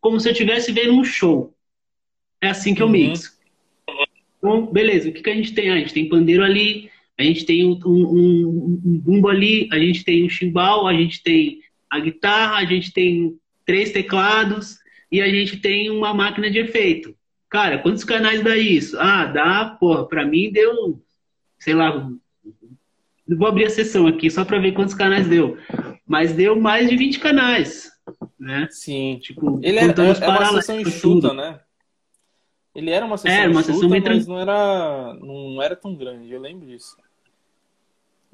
como se eu estivesse vendo um show. É assim que eu Uhum. mixo. Então, beleza, o que, que a gente tem? Ah, A gente tem pandeiro ali, a gente tem um, um, um- um bumbo ali, a gente tem um chimbal, a gente tem a guitarra, a gente tem três teclados e a gente tem uma máquina de efeito. Cara, quantos canais dá isso? Ah, dá, porra, pra mim deu, sei lá, vou abrir a sessão aqui só para ver quantos canais deu. Mas deu mais de 20 canais. Né? Sim. Tipo, Ele era, era uma sessão enxuta, né? Ele era uma sessão Era uma enxuta, sessão bem mas não era, não, era tão grande, eu lembro disso.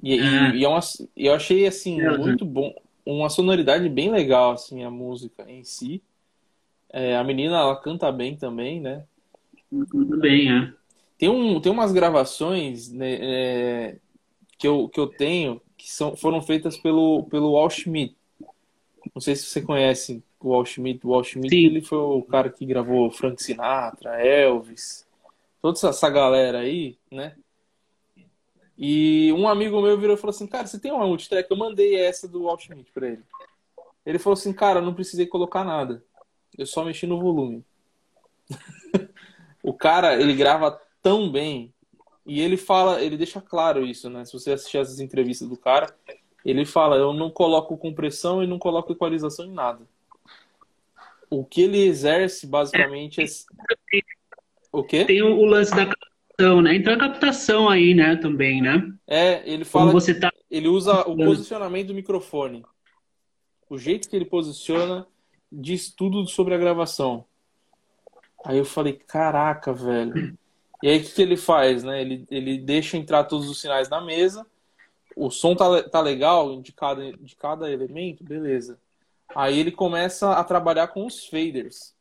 E, É. e é uma- eu achei, assim, É, muito bom, uma sonoridade bem legal, assim, a música em si. É, a menina, ela canta bem também, né? Tudo bem, é. Tem, um, tem umas gravações né, é, que, eu, que eu tenho que são, foram feitas pelo, pelo Wal Schmidt. Não sei se você conhece o Wal Schmidt. O Wal Schmidt, Sim. ele foi o cara que gravou Frank Sinatra, Elvis, toda essa- galera aí, né? E um amigo meu virou e falou assim, cara, você tem uma multitrack? Eu mandei essa do Wal Schmidt pra ele. Ele falou assim, cara, não precisei colocar nada. Eu só mexi no volume. o cara, ele grava tão bem e ele fala, ele deixa claro isso, né? Se você assistir essas entrevistas do cara, ele fala, eu não coloco compressão e não coloco equalização em nada. O que ele exerce basicamente é o quê? Tem o, o lance da captação, né? Entra a captação aí, né, também, né? É, ele Como fala, você tá. ele usa o posicionamento do microfone. O jeito que ele posiciona diz tudo sobre a gravação. Aí eu falei, caraca, velho. E aí o que, que ele faz, né? Ele, ele deixa entrar todos os sinais na mesa. O som tá, tá legal de cada, de cada elemento, beleza. Aí ele começa a trabalhar com os faders.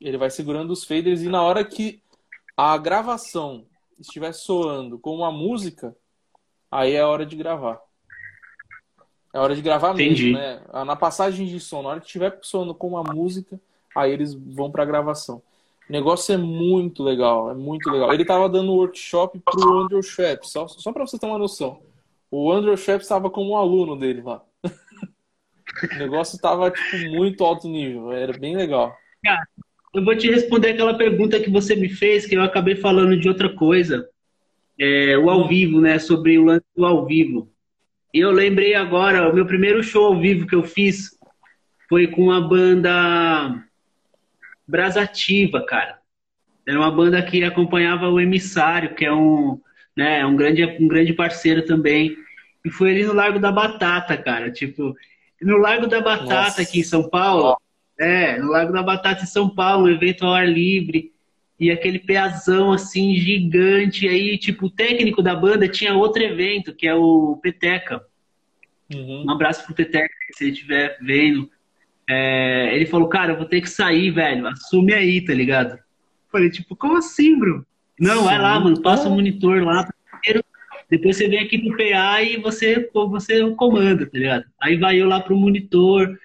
Ele vai segurando os faders e na hora que a gravação estiver soando com uma música, aí é hora de gravar. É hora de gravar Entendi. mesmo, né? Na passagem de som, na hora que estiver soando com uma música, aí eles vão pra gravação. O negócio é muito legal, é muito legal. Ele tava dando workshop pro Andrew Schepp, só, só pra você ter uma noção. O Andrew Schepp estava como um aluno dele lá. O negócio tava, tipo, muito alto nível, era bem legal. Eu vou te responder aquela pergunta que você me fez, que eu acabei falando de outra coisa. É, o ao vivo, né? Sobre o lance do ao vivo. E eu lembrei agora, o meu primeiro show ao vivo que eu fiz foi com a banda Brasativa, cara. Era uma banda que acompanhava o Emissário, que é um, né, um, grande, um grande parceiro também. E foi ali no Largo da Batata, cara. Tipo, no Largo da Batata, Nossa. aqui em São Paulo, É, no Lago da Batata em São Paulo, um evento ao ar livre. E aquele peazão assim, gigante. E aí, tipo, o técnico da banda tinha outro evento, que é o Peteca. Uhum. Um abraço pro Peteca, se ele estiver vendo. É, ele falou, cara, eu vou ter que sair, velho. Assume aí, tá ligado? Falei, tipo, como assim, bro? Não, Sim. vai lá, mano, passa o monitor lá. Depois você vem aqui pro PA e você, você comanda, tá ligado? Aí vai eu lá pro monitor,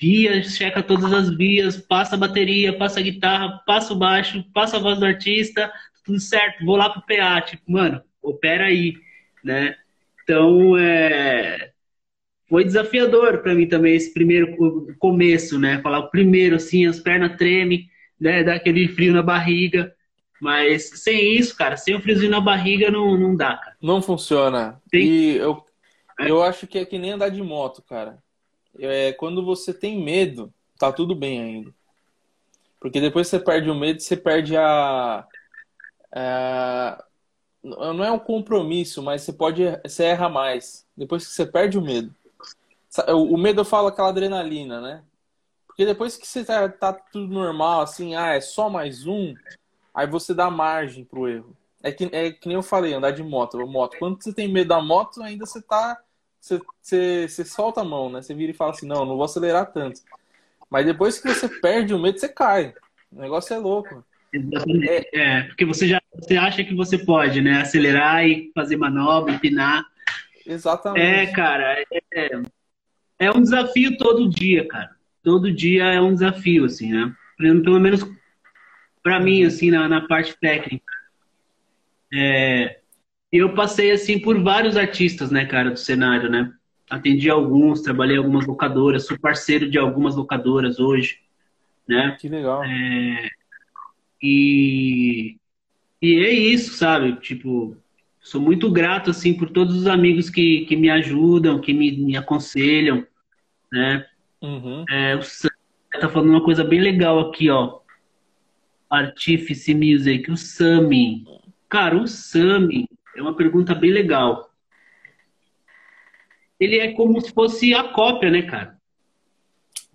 via, checa todas as vias, passa a bateria, passa a guitarra, passa o baixo, passa a voz do artista, tudo certo, vou lá pro PA, tipo, mano, opera aí, né? Então, é... foi desafiador para mim também esse primeiro começo, né? Falar o primeiro, assim, as pernas tremem, né? Dá aquele frio na barriga. Mas sem isso, cara, sem o friozinho na barriga não, não dá, cara. Não funciona. Tem... E eu, eu acho que é que nem andar de moto, cara é, quando você tem medo, tá tudo bem ainda. Porque depois você perde o medo, você perde a. a não é um compromisso, mas você pode. Você erra mais. Depois que você perde o medo. O medo eu falo aquela adrenalina, né? Porque depois que você tá, tá tudo normal, assim, ah, é só mais um, aí você dá margem pro erro. É que, é que nem eu falei, andar de moto. moto. Quando você tem medo da moto, ainda você tá você, você, você solta a mão, né? Você vira e fala assim, não, não vou acelerar tanto. Mas depois que você perde o medo, você cai. O negócio é louco. É, é, porque você já você acha que você pode, né? Acelerar e fazer manobra, empinar. Exatamente. É, cara, é, é um desafio todo dia, cara. Todo dia é um desafio, assim, né? Pelo menos para mim, assim, na, na parte técnica. É, eu passei, assim, por vários artistas, né, cara, do cenário, né? Atendi alguns, trabalhei em algumas locadoras, sou parceiro de algumas locadoras hoje, né? Que legal. É... E... e é isso, sabe? Tipo, sou muito grato, assim, por todos os amigos que, que me ajudam, que me, me aconselham, né? Uhum. É, o Sam tá falando uma coisa bem legal aqui, ó. Artifice Music, o Sami. Cara, o Sami, é uma pergunta bem legal. Ele é como se fosse a cópia, né, cara?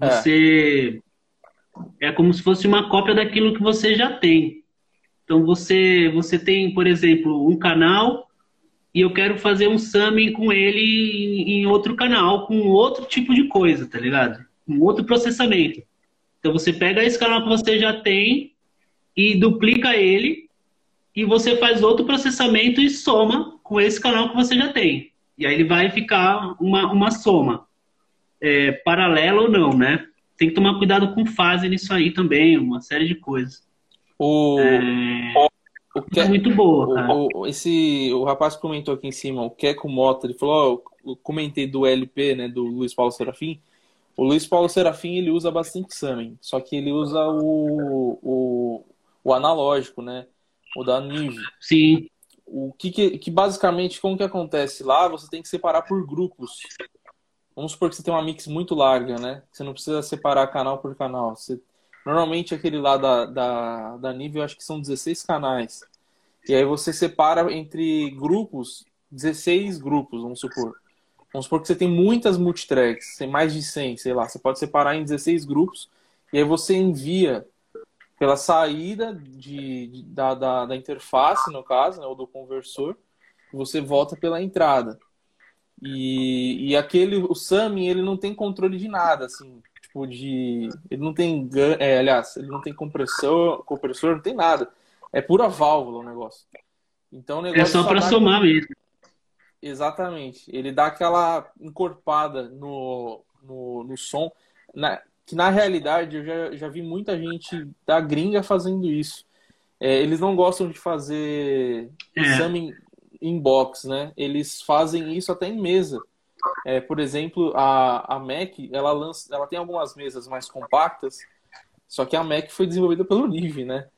É. Você. É. é como se fosse uma cópia daquilo que você já tem. Então você, você tem, por exemplo, um canal e eu quero fazer um summing com ele em outro canal, com outro tipo de coisa, tá ligado? Um outro processamento. Então você pega esse canal que você já tem e duplica ele e você faz outro processamento e soma com esse canal que você já tem. E aí ele vai ficar uma, uma soma. É, paralela ou não, né? Tem que tomar cuidado com fase nisso aí também, uma série de coisas. O, é, o, que é muito boa, cara. O, esse, o rapaz comentou aqui em cima, o Keco Mota, ele falou, ó, eu comentei do LP, né, do Luiz Paulo Serafim. O Luiz Paulo Serafim, ele usa bastante Summon, só que ele usa o, o, o analógico, né? o da Nive. Sim. O que, que, que, basicamente, como que acontece lá, você tem que separar por grupos. Vamos supor que você tem uma mix muito larga, né? Você não precisa separar canal por canal. Você... Normalmente aquele lá da, da, da Nive, eu acho que são 16 canais. E aí você separa entre grupos, 16 grupos, vamos supor. Vamos supor que você tem muitas multitracks, tem mais de 100, sei lá. Você pode separar em 16 grupos e aí você envia pela saída de, de da, da, da, interface, no caso, né, ou do conversor, você volta pela entrada. E, e aquele, o SAMI, ele não tem controle de nada, assim, tipo de... Ele não tem, é, aliás, ele não tem compressor, compressor, não tem nada. É pura válvula o negócio. Então, o negócio é só para somar mesmo. Exatamente. Ele dá aquela encorpada no, no, no som. Na, que na realidade eu já, já vi muita gente da gringa fazendo isso. É, eles não gostam de fazer é. exame em box, né? Eles fazem isso até em mesa. É, por exemplo, a, a Mac, ela, lança, ela tem algumas mesas mais compactas, só que a Mac foi desenvolvida pelo Nive, né?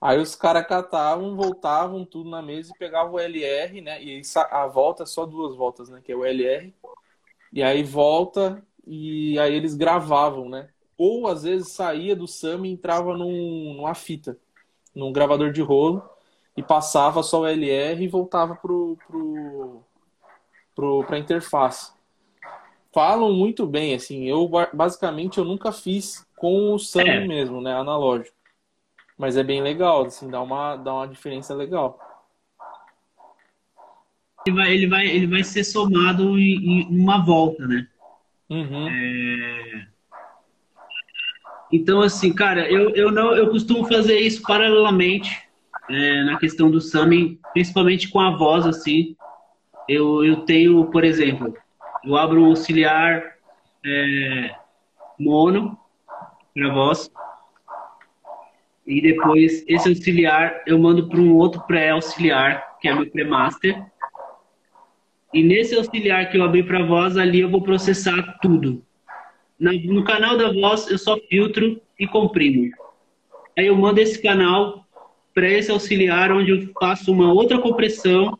Aí os caras catavam, voltavam tudo na mesa e pegavam o LR, né? E a volta é só duas voltas, né? Que é o LR. E aí volta e aí eles gravavam, né? ou às vezes saía do SAM e entrava num, numa fita, num gravador de rolo, e passava só o LR e voltava pro, pro, pro, pra interface. Falam muito bem, assim. Eu basicamente eu nunca fiz com o Sami É. mesmo, né? Analógico. Mas é bem legal, assim, dá uma, dá uma diferença legal. Ele vai, ele vai, ele vai ser somado em, em uma volta, né? Uhum. Então, assim, cara, eu, eu não eu costumo fazer isso paralelamente é, na questão do summing, principalmente com a voz, assim. Eu, eu tenho, por exemplo, eu abro um auxiliar é, mono para voz e depois esse auxiliar eu mando para um outro pré-auxiliar, que é meu pré-master. E nesse auxiliar que eu abri para voz, ali eu vou processar tudo. No canal da voz, eu só filtro e comprimo. Aí eu mando esse canal para esse auxiliar, onde eu faço uma outra compressão.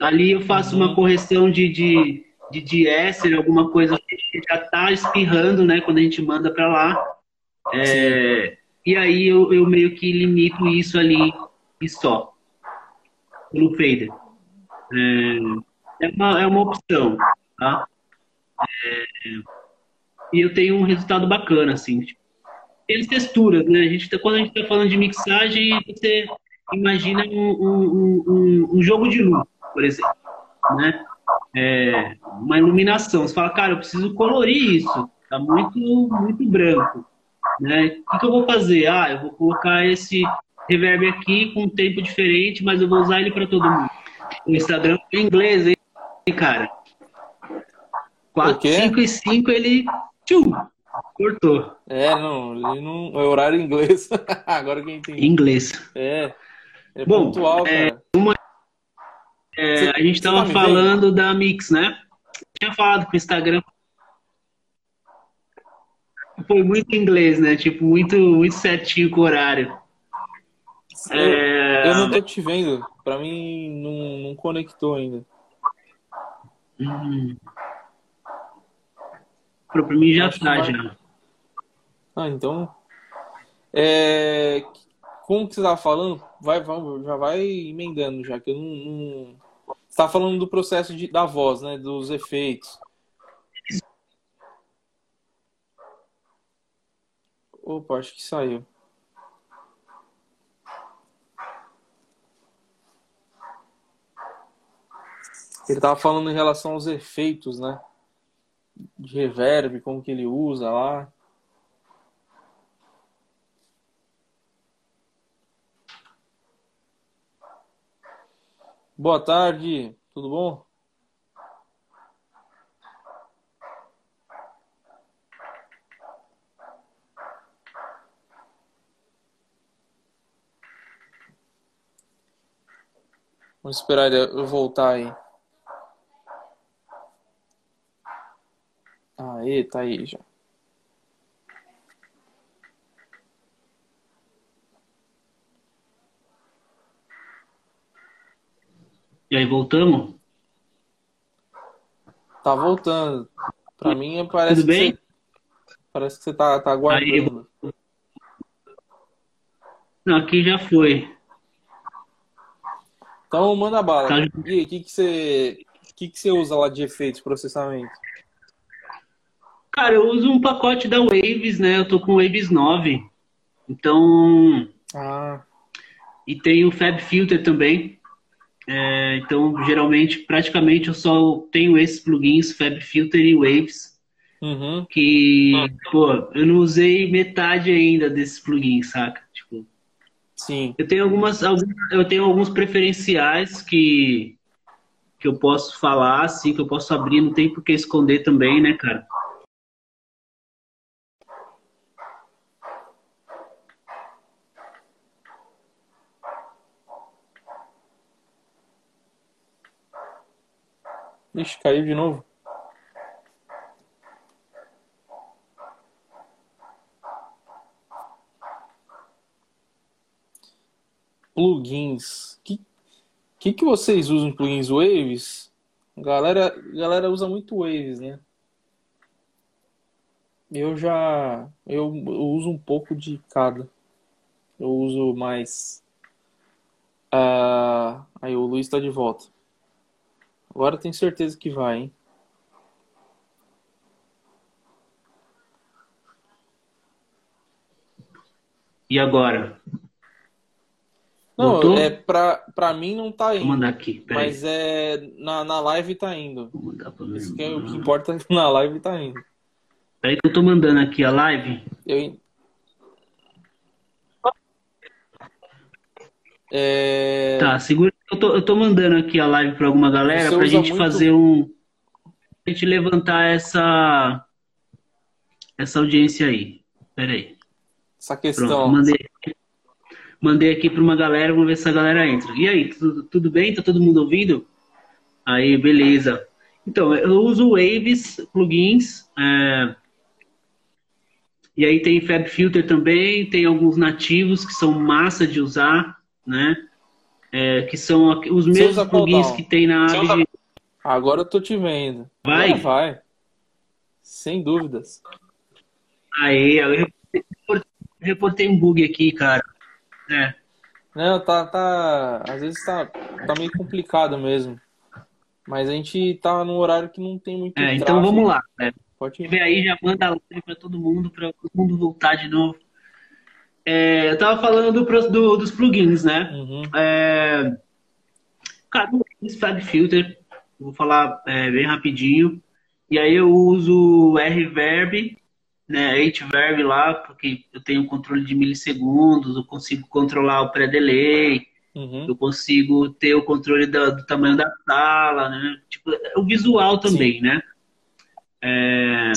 Ali eu faço uma correção de, de, de diéster, alguma coisa que já está espirrando, né? Quando a gente manda para lá. É, e aí eu, eu meio que limito isso ali e só. Pelo fader. É, é, uma, é uma opção, tá? e eu tenho um resultado bacana, assim. Tipo, Tem as texturas, né? A gente tá, quando a gente está falando de mixagem, você imagina um, um, um, um jogo de luz, por exemplo, né? É, uma iluminação. Você fala, cara, eu preciso colorir isso. Tá muito, muito branco, né? O que, que eu vou fazer? Ah, eu vou colocar esse reverb aqui com um tempo diferente, mas eu vou usar ele para todo mundo. O Instagram é inglês, hein, cara? 4, quê? 5 e 5 ele tchum, cortou. É, não, ele não. É horário inglês. Agora que eu entendi. inglês. É. É Bom, pontual, é, cara. É, Você- a gente você tava tá me falando da Mix, né? Tinha falado que o Instagram foi muito inglês, né? Tipo, muito, muito certinho com o horário. É, Eu não tô te vendo. Pra mim, não, não conectou ainda. hum. Pra mim já Acho tá, vai. já. Ah, então. É, como que você tava falando? Vai, vamos, já vai emendando, já que eu não. não... Tava falando do processo de, da voz, né? Dos efeitos. Opa, acho que saiu. Ele tava falando em relação aos efeitos, né? De reverb, como que ele usa lá. Boa tarde, tudo bom? Vamos esperar eu voltar aí. Aê, tá aí já. E aí, voltamos? Tá voltando. Pra mim parece Tudo bem? você, parece que você tá, tá aguardando. Não, aqui já foi. Então manda bala. Tá. E aí, o que que você, que que você usa lá de efeitos, processamento? Cara, eu uso um pacote da Waves, né? Eu tô com Waves 9. Então, Ah, E tem o Fab Filter também. É, então, geralmente, praticamente eu só tenho esses plugins, Fab Filter e Waves, uhum. que, pô, eu não usei metade ainda desses plugins, saca? Tipo, Sim. eu tenho algumas, algum- eu tenho alguns preferenciais que que eu posso falar, assim, que eu posso abrir, não tem por que esconder também, né, cara? Ixi, caiu de novo. Plugins. Que que, que vocês usam plugins Waves? Galera, galera usa muito Waves, né? Eu já eu, eu uso um pouco de cada. Eu uso mais. Ah, aí o Luiz está de volta. Agora tenho certeza que vai, hein? E agora? Não, Voltou? é pra, pra mim não tá indo. Vou mandar aqui. Mas é, na, na live tá indo. Isso que é, o que importa é que na live tá indo. Peraí que eu tô mandando aqui a live. Eu... É... Tá, segura. Eu tô, eu tô mandando aqui a live pra alguma galera pra usa gente muito- fazer um. A gente levantar essa. Essa audiência aí. Peraí. Essa Pronto, questão. mandei. Mandei aqui pra uma galera, vamos ver se a galera entra. E aí, tudo, tudo bem? Tá todo mundo ouvindo? Aí, beleza. Então, eu uso Waves, plugins. é, E aí tem Fab Filter também, tem alguns nativos que são massa de usar, né? É, que são os mesmos qual plugins que tem na Avid. Agora eu tô te vendo. Vai? Agora vai. Sem dúvidas. Aí, eu reportei, reportei um bug aqui, cara. É. Não, tá, tá. Às vezes tá, tá meio complicado mesmo. Mas a gente tá num horário que não tem muito É, então tráfego. vamos lá. né? Pode Se tiver aí, já manda a live pra todo mundo, pra todo mundo voltar de novo. É, eu tava falando do, do- dos plugins, né? Uhum. É, cara, Fab Filter, vou falar é, bem rapidinho. E aí eu uso o Reverb, né? H-Verb lá, porque eu tenho controle de milissegundos, eu consigo controlar o pré-delay, Uhum. eu consigo ter o controle da- do tamanho da sala, né? Tipo, o visual também, né? É,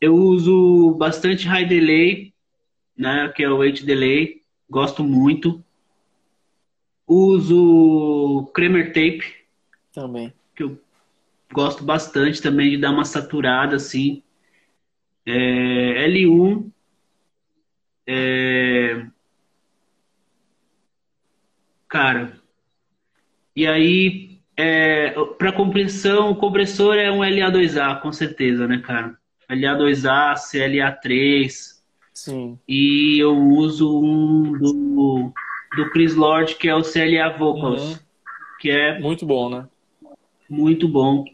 eu uso bastante High Delay, né? Que é o H Delay, gosto muito. Uso Kramer Tape, Também. que eu gosto bastante também de dar uma saturada assim. É, L1, é, cara, e aí é, para compressão, o compressor é um LA2A, com certeza, né, cara? LA2A, CLA3, Sim. e eu uso um do, do Chris Lord, que é o CLA Vocals, Uhum. que é Muito bom, né? muito bom.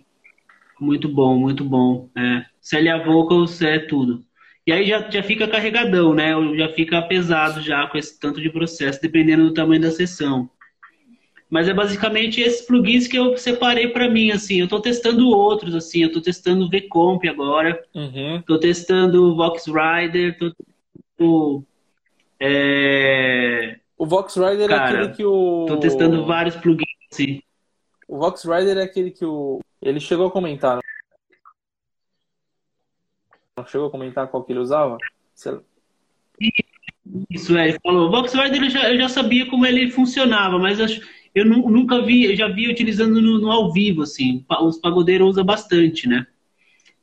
Muito bom, muito bom. É. CLA Vocals é tudo. E aí já, já fica carregadão, né? Já fica pesado já com esse tanto de processo, dependendo do tamanho da sessão. Mas é basicamente esses plugins que eu separei para mim, assim. Eu tô testando outros, assim. Eu tô testando o VComp agora. Uhum. Tô testando o Vox Rider. Tô, tô, é, O Vox Rider é Cara, aquele que o. tô testando vários plugins, assim. O Vox Rider é aquele que o. Ele chegou a comentar. Não chegou a comentar qual que ele usava? Sei. Isso, é, ele falou. O Vox Rider eu já, eu já sabia como ele funcionava, mas eu, acho- eu nu- nunca vi, eu já vi utilizando no, no ao vivo, assim. Os pagodeiros usam bastante, né?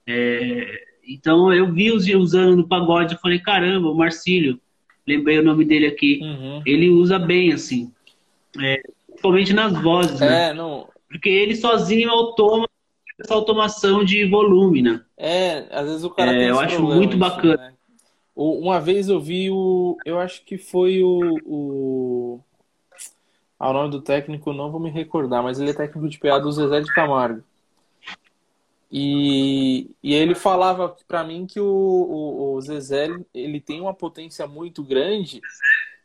É, então eu vi os usando no pagode, eu falei, caramba, o Marcílio, lembrei o nome dele aqui. Uhum. Ele usa bem, assim. É, principalmente nas vozes, né? É, não. Porque ele sozinho automa essa automação de volume, né? É, às vezes o cara É, tem eu acho muito assim, bacana. né? Uma vez eu vi o. Eu acho que foi o. o... Ah, o nome do técnico não vou me recordar, mas ele é técnico de PA do Zezé de Camargo. E, e ele falava pra mim que o, o, o Zezé ele tem uma potência muito grande,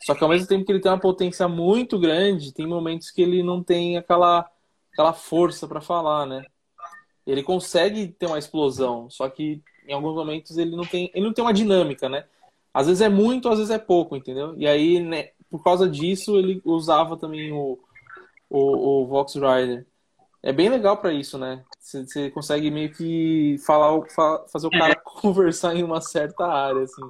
só que ao mesmo tempo que ele tem uma potência muito grande, tem momentos que ele não tem aquela, aquela força pra falar, né? Ele consegue ter uma explosão, só que em alguns momentos ele não tem, ele não tem uma dinâmica, né? Às vezes é muito, às vezes é pouco, entendeu? E aí, né, por causa disso, ele usava também o, o, o Vox Rider. É bem legal pra isso, né? Você você consegue meio que falar, fazer o cara conversar em uma certa área, assim.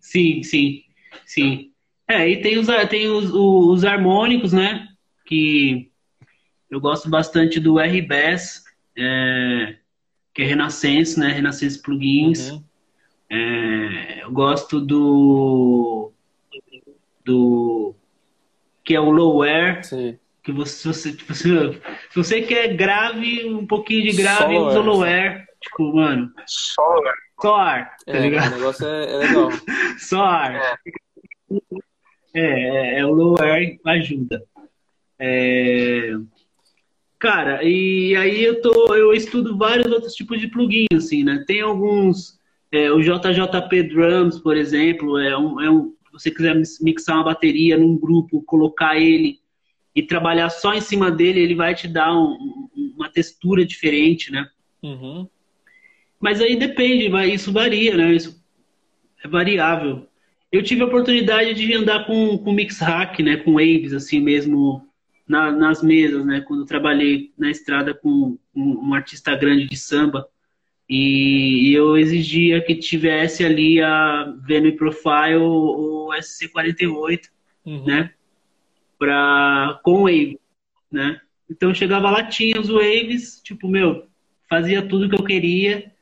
Sim, sim, sim. É, e tem os, tem os, os harmônicos, né? Que eu gosto bastante do RBass, é, que é Renaissance, né? Renaissance Plugins. Uhum. É, eu gosto do do que é o Low Air, Sei. Que você, você, tipo, se se você quer grave, um pouquinho de grave, Só usa o Air. Tipo, mano, Só só ar, tá É, ligado? o negócio é, é legal. Só ar. É, é, é o low air ajuda. É, Cara, e aí eu tô, eu estudo vários outros tipos de plugins, assim, né? Tem alguns É, o JJP Drums, por exemplo, é um, é um, se você quiser mixar uma bateria num grupo, colocar ele e trabalhar só em cima dele, ele vai te dar um, uma textura diferente, né? Uhum. Mas aí depende, isso varia, né? Isso é variável. Eu tive a oportunidade de andar com, com mix hack, né? Com waves, assim mesmo, na, nas mesas, né? Quando trabalhei na estrada com um, um artista grande de samba. E, e, eu exigia que tivesse ali a Venue Profile ou SC48, uhum. né? Pra, com wave, né? Então chegava lá, tinha os waves, tipo, meu, fazia tudo que eu queria,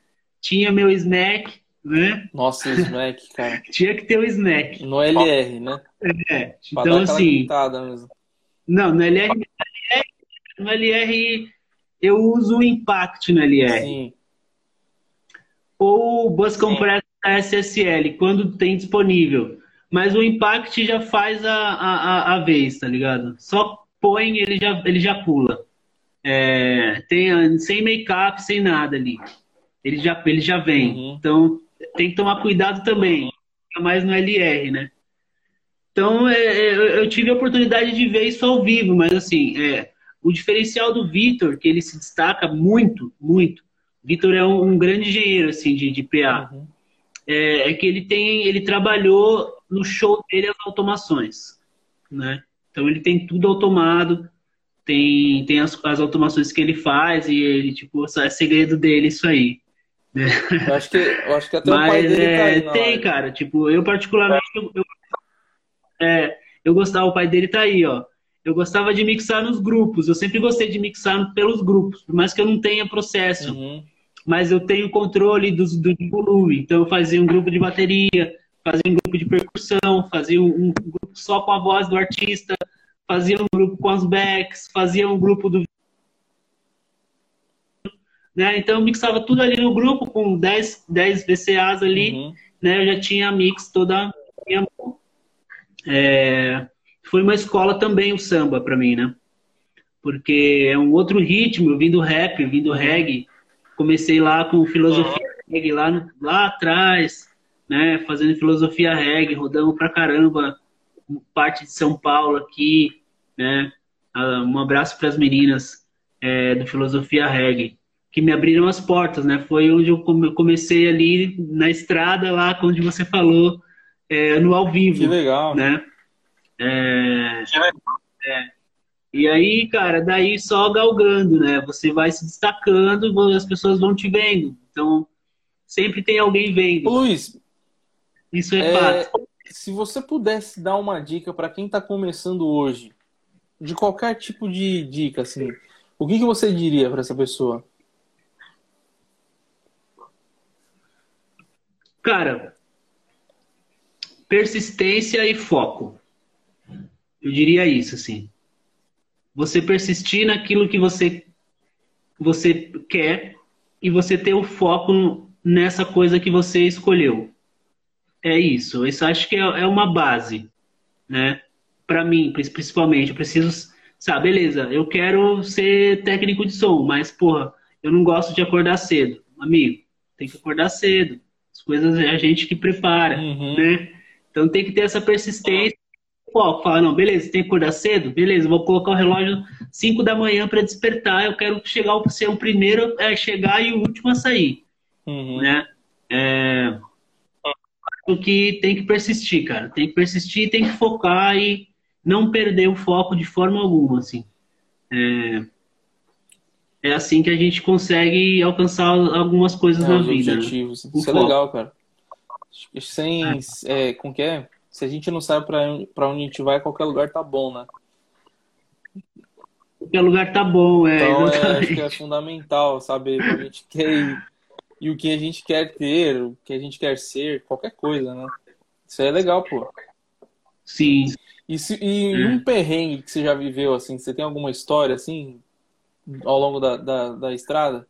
tinha meu snack, né? Nossa, o snack, cara. tinha que ter o snack. No LR, né? É, então assim. Não, no LR, no LR eu uso o Impact no LR. Sim. Ou o Bus Compressor da SSL, quando tem disponível. Mas o Impact já faz a, a, a vez, tá ligado? Só põe, ele já, ele já pula. É, tem, sem make-up, sem nada ali. Ele já, ele já vem. Uhum. Então, tem que tomar cuidado também. Mais no LR, né? Então, é, é, eu tive a oportunidade de ver isso ao vivo, mas assim, é, o diferencial do Vitor, que ele se destaca muito, muito. Vitor é um, um, grande engenheiro assim de, de PA. Uhum. É, é, que ele tem, ele trabalhou no show dele as automações, né? Então ele tem tudo automado, tem, tem as, as automações que ele faz e ele, tipo, é segredo dele isso aí. Né? Eu acho que, eu acho que até Mas, o pai dele é, tá aí, Tem, cara, tipo, eu particularmente, eu, eu, é, eu gostava, o pai dele tá aí, ó. Eu gostava de mixar nos grupos, eu sempre gostei de mixar pelos grupos, por mais que eu não tenha processo. Uhum. Mas eu tenho controle do, do volume, então eu fazia um grupo de bateria, fazia um grupo de percussão, fazia um, um, grupo só com a voz do artista, fazia um grupo com as backs, fazia um grupo do. Né? Então eu mixava tudo ali no grupo com 10, 10 VCAs ali, uhum. né? Eu já tinha a mix toda minha mão. É... Foi uma escola também o samba para mim, né? Porque é um outro ritmo, vindo rap, vindo reggae. Comecei lá com filosofia uhum. reggae lá, lá atrás, né, fazendo filosofia reggae, rodando pra caramba, parte de São Paulo aqui, né? Ah, um abraço para as meninas é, do Filosofia Reggae, que me abriram as portas, né? Foi onde eu comecei ali na estrada, lá onde você falou, é, no ao vivo. Que legal. Né? É, é, e aí, cara, daí só galgando, né? Você vai se destacando, as pessoas vão te vendo. Então, sempre tem alguém vendo. Ô, Luiz, isso é, é fato. Se você pudesse dar uma dica para quem está começando hoje, de qualquer tipo de dica, assim, o que, que você diria para essa pessoa? Cara, persistência e foco. Eu diria isso, assim. Você persistir naquilo que você você quer e você ter o foco nessa coisa que você escolheu. É isso. Isso acho que é, é uma base, né? Para mim, principalmente, eu preciso, sabe, beleza, eu quero ser técnico de som, mas porra, eu não gosto de acordar cedo. Amigo, tem que acordar cedo. As coisas é a gente que prepara, uhum. né? Então tem que ter essa persistência. Pô, fala, não, beleza, tem que acordar cedo? Beleza, vou colocar o relógio 5 da manhã para despertar. Eu quero chegar ser o primeiro a chegar e o último a sair, uhum. né? É, que tem que persistir, cara. Tem que persistir, tem que focar e não perder o foco de forma alguma, assim. É, é assim que a gente consegue alcançar algumas coisas é, na vida. Né? Objetivos. Né? Isso é legal, cara. Sem, é. é, com que é? Se a gente não sabe para onde a gente vai, qualquer lugar tá bom, né? Qualquer lugar tá bom, é. Então, é, acho que é fundamental saber a gente quer ir e o que a gente quer ter, o que a gente quer ser, qualquer coisa, né? Isso é legal, pô. Sim. E, se, e é. um perrengue que você já viveu, assim, você tem alguma história, assim, ao longo da, da, da estrada?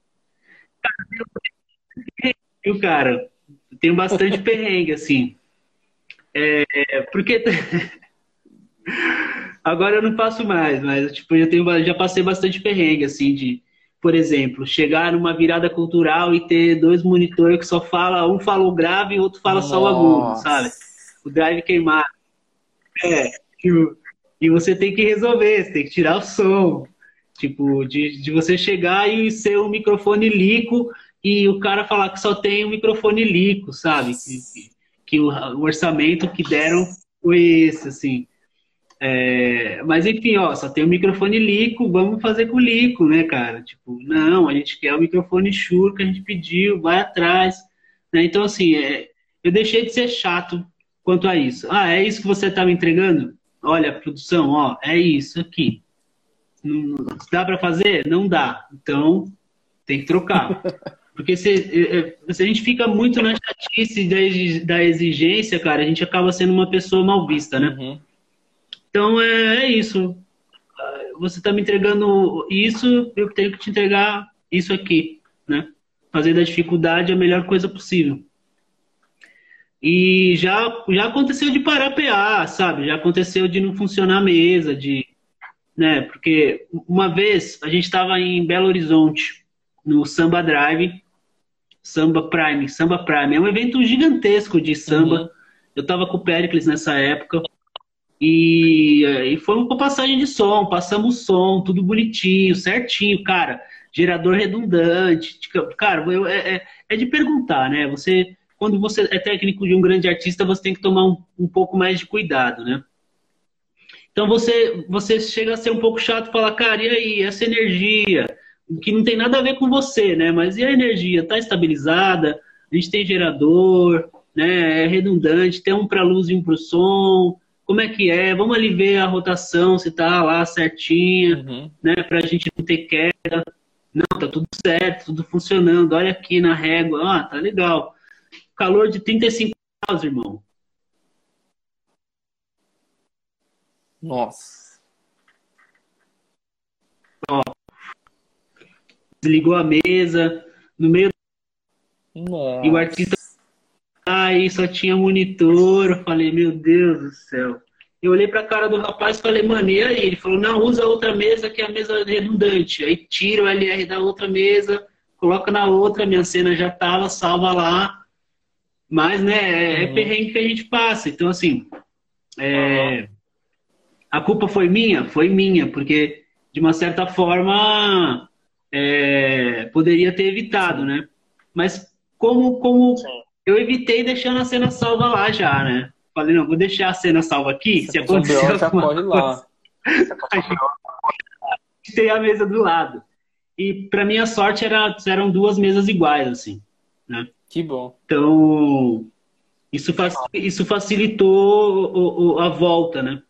Eu, cara, tenho bastante perrengue, assim. É, porque... Agora eu não passo mais, mas, tipo, eu tenho, já passei bastante perrengue, assim, de por exemplo, chegar numa virada cultural e ter dois monitores que só fala, um fala o grave e o outro fala Nossa. só o agudo, sabe? O drive queimado. É, e você tem que resolver, você tem que tirar o som. Tipo, de, de você chegar e ser um microfone lico e o cara falar que só tem um microfone lico, sabe? Que, que o, o, orçamento que deram foi esse, assim. É, mas enfim, ó, só tem o microfone lico, vamos fazer com lico, né, cara? Tipo, não, a gente quer o microfone Shure que a gente pediu, vai atrás. Né? Então, assim, é, eu deixei de ser chato quanto a isso. Ah, é isso que você tá me entregando? Olha, produção, ó, é isso aqui. Não, dá para fazer? Não dá. Então, tem que trocar. Porque se, é, é, se a gente fica muito na chatice da exigência, cara, a gente acaba sendo uma pessoa mal vista, né? Uhum. Então é, é, isso. Você está me entregando isso, eu tenho que te entregar isso aqui, né? Fazer da dificuldade a melhor coisa possível. E já, já aconteceu de parar PA, sabe? Já aconteceu de não funcionar a mesa, de, né? Porque uma vez a gente estava em Belo Horizonte, no Samba Drive, Samba Prime, Samba Prime. É um evento gigantesco de samba. Uhum. Eu estava com o Pericles nessa época. E, eh, e foi uma passagem de som, passamos som, tudo bonitinho, certinho, cara. Gerador redundante. Cara, eu, é, é, é, de perguntar, né? Você, quando você é técnico de um grande artista, você tem que tomar um, um pouco mais de cuidado, né? Então você, você chega a ser um pouco chato e fala, cara, e aí, essa energia, que não tem nada a ver com você, né? Mas e a energia? Tá estabilizada? A gente tem gerador, né? É redundante, tem um para luz e um para o som como é que é, vamos ali ver a rotação, se tá lá certinha, uhum. né, pra gente não ter queda. Não, tá tudo certo, tudo funcionando. Olha aqui na régua, ah, tá legal. Calor de 35 graus, irmão. Nossa. Ó, desligou a mesa no meio Nossa. e o artista Aí só tinha monitor. Eu falei, meu Deus do céu. Eu olhei pra cara do rapaz e falei, mano, e aí? Ele falou, não, usa outra mesa que é a mesa redundante. Aí tira o LR da outra mesa, coloca na outra, minha cena já tava, salva lá. Mas, né, é, é uhum. perrengue que a gente passa. Então, assim, é... a culpa foi minha? Foi minha, porque, de uma certa forma, é... poderia ter evitado, né? Mas como, como eu evitei deixando a cena salva lá já, né? Falei, não, vou deixar a cena salva aqui. Você se acontecer já corre lá. tem a mesa do lado. E para minha sorte era, eram duas mesas iguais, assim. Né? Que bom. Então, isso, isso facilitou o, o, a volta, né?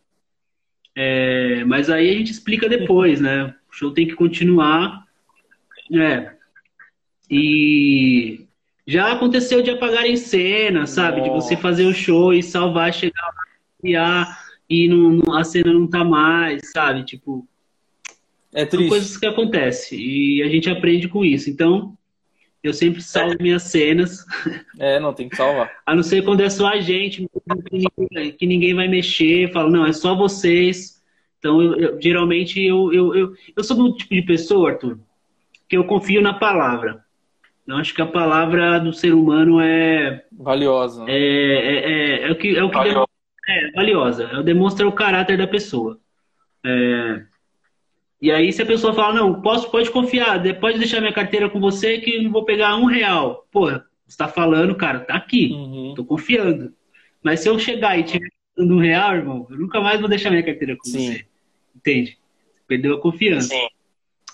É, mas aí a gente explica depois, né? O show tem que continuar. É. E já aconteceu de apagar em cena, sabe? Nossa. De você fazer o show e salvar, chegar lá, criar e não, não, a cena não tá mais, sabe? Tipo. É triste. São coisas que acontecem e a gente aprende com isso. Então, eu sempre salvo é. minhas cenas. É, não, tem que salvar. a não ser quando é só a gente, que ninguém, que ninguém vai mexer, falo, não, é só vocês. Então, eu, eu, geralmente, eu, eu, eu, eu sou do tipo de pessoa, Arthur, que eu confio na palavra. Eu acho que a palavra do ser humano é valiosa. Né? É, é, é, é, o que é o que valiosa. é valiosa. Ela demonstra o caráter da pessoa. É, e aí se a pessoa fala não, posso, pode confiar, pode deixar minha carteira com você que não vou pegar um real. Pô, você está falando, cara, tá aqui, uhum. tô confiando. Mas se eu chegar e tiver um real, irmão, eu nunca mais vou deixar minha carteira com Sim. você. Entende? Perdeu a confiança. Sim.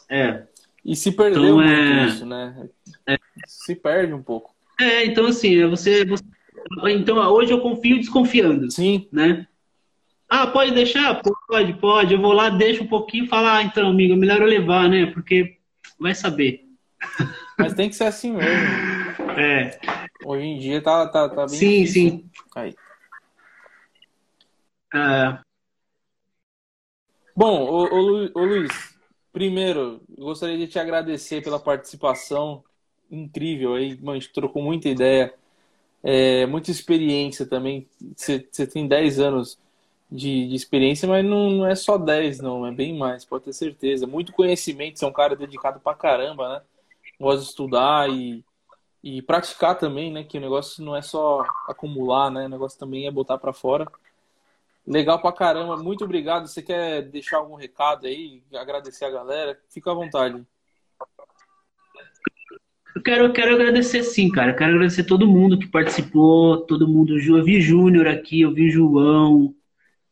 É. E se perdeu então, é... isso, né? Se perde um pouco. É, então assim, é você, você, Então hoje eu confio desconfiando. Sim. Né? Ah, pode deixar? Pode, pode. Eu vou lá, deixo um pouquinho e falar, ah, então, amigo, é melhor eu levar, né? Porque vai saber. Mas tem que ser assim mesmo. É. Hoje em dia tá, tá, tá bem Sim, difícil. sim. Aí. É... Bom, ô, ô, ô Luiz, Primeiro, gostaria de te agradecer pela participação incrível aí, mano, a gente trocou muita ideia, é, muita experiência também. Você tem 10 anos de, de experiência, mas não, não, é só 10, não, é bem mais, pode ter certeza. Muito conhecimento, você é um cara dedicado pra caramba, né? Gosta de estudar e, e praticar também, né? Que o negócio não é só acumular, né? O negócio também é botar para fora. Legal pra caramba, muito obrigado. Você quer deixar algum recado aí, agradecer a galera? Fica à vontade. Eu quero, eu quero agradecer sim, cara. Eu quero agradecer todo mundo que participou, todo mundo. Eu vi Júnior aqui, eu vi João,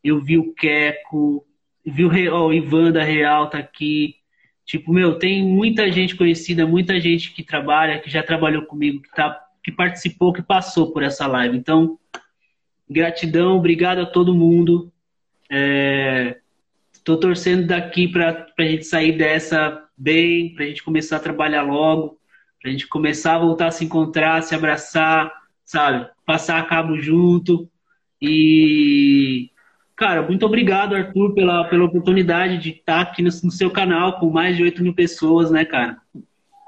eu vi o Queco, vi o, oh, o Ivan da Real tá aqui. Tipo, meu, tem muita gente conhecida, muita gente que trabalha, que já trabalhou comigo, que, tá, que participou, que passou por essa live. Então, gratidão, obrigado a todo mundo. Estou é, torcendo daqui para a gente sair dessa bem, para a gente começar a trabalhar logo a gente começar a voltar a se encontrar, se abraçar, sabe? Passar a cabo junto. E, cara, muito obrigado, Arthur, pela, pela oportunidade de estar aqui no, no seu canal com mais de 8 mil pessoas, né, cara?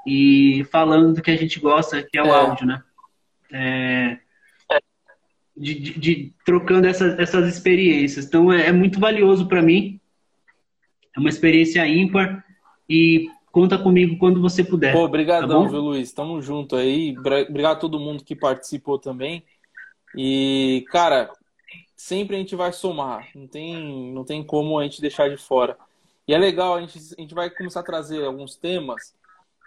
E falando do que a gente gosta, que é o é. áudio, né? É, de, de, de, trocando essas, essas experiências. Então, é, é muito valioso para mim. É uma experiência ímpar. E Conta comigo quando você puder. Pô, obrigadão, tá viu, Luiz? Tamo junto aí. Obrigado a todo mundo que participou também. E, cara, sempre a gente vai somar. Não tem, não tem como a gente deixar de fora. E é legal, a gente, a gente vai começar a trazer alguns temas.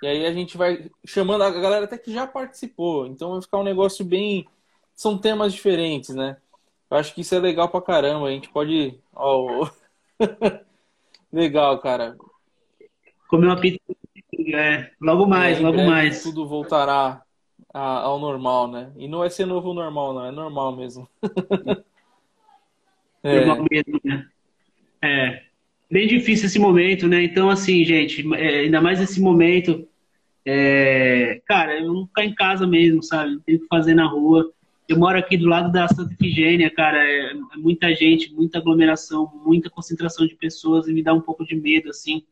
E aí a gente vai chamando a galera até que já participou. Então vai ficar um negócio bem. São temas diferentes, né? Eu acho que isso é legal pra caramba. A gente pode. Ó, legal, cara comer uma pizza. É, logo mais, logo mais. Tudo voltará ao normal, né? E não vai ser novo normal, não, é normal mesmo. é. Normal mesmo, né? É. Bem difícil esse momento, né? Então, assim, gente, é, ainda mais esse momento, é, cara, eu não ficar em casa mesmo, sabe? Tenho que fazer na rua. Eu moro aqui do lado da Santa Efigênia, cara, é, é muita gente, muita aglomeração, muita concentração de pessoas e me dá um pouco de medo, assim.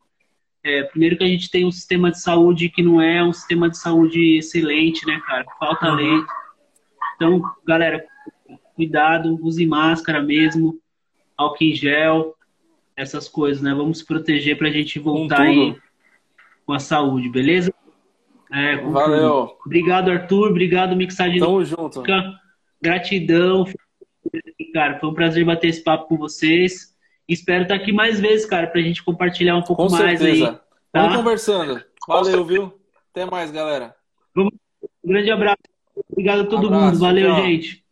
É, primeiro que a gente tem um sistema de saúde que não é um sistema de saúde excelente, né, cara? Falta uhum. leite. Então, galera, cuidado, use máscara mesmo, álcool em gel, essas coisas, né? Vamos se proteger pra gente voltar aí com a saúde, beleza? É, Valeu. Tudo. Obrigado, Arthur. Obrigado, Mixagem. Tamo junto. Gratidão. Cara, foi um prazer bater esse papo com vocês. Espero estar aqui mais vezes, cara, pra gente compartilhar um pouco Com mais certeza. aí. Tá? Vamos conversando. Valeu, viu? Até mais, galera. Um grande abraço. Obrigado a todo abraço, mundo. Valeu, tchau. gente.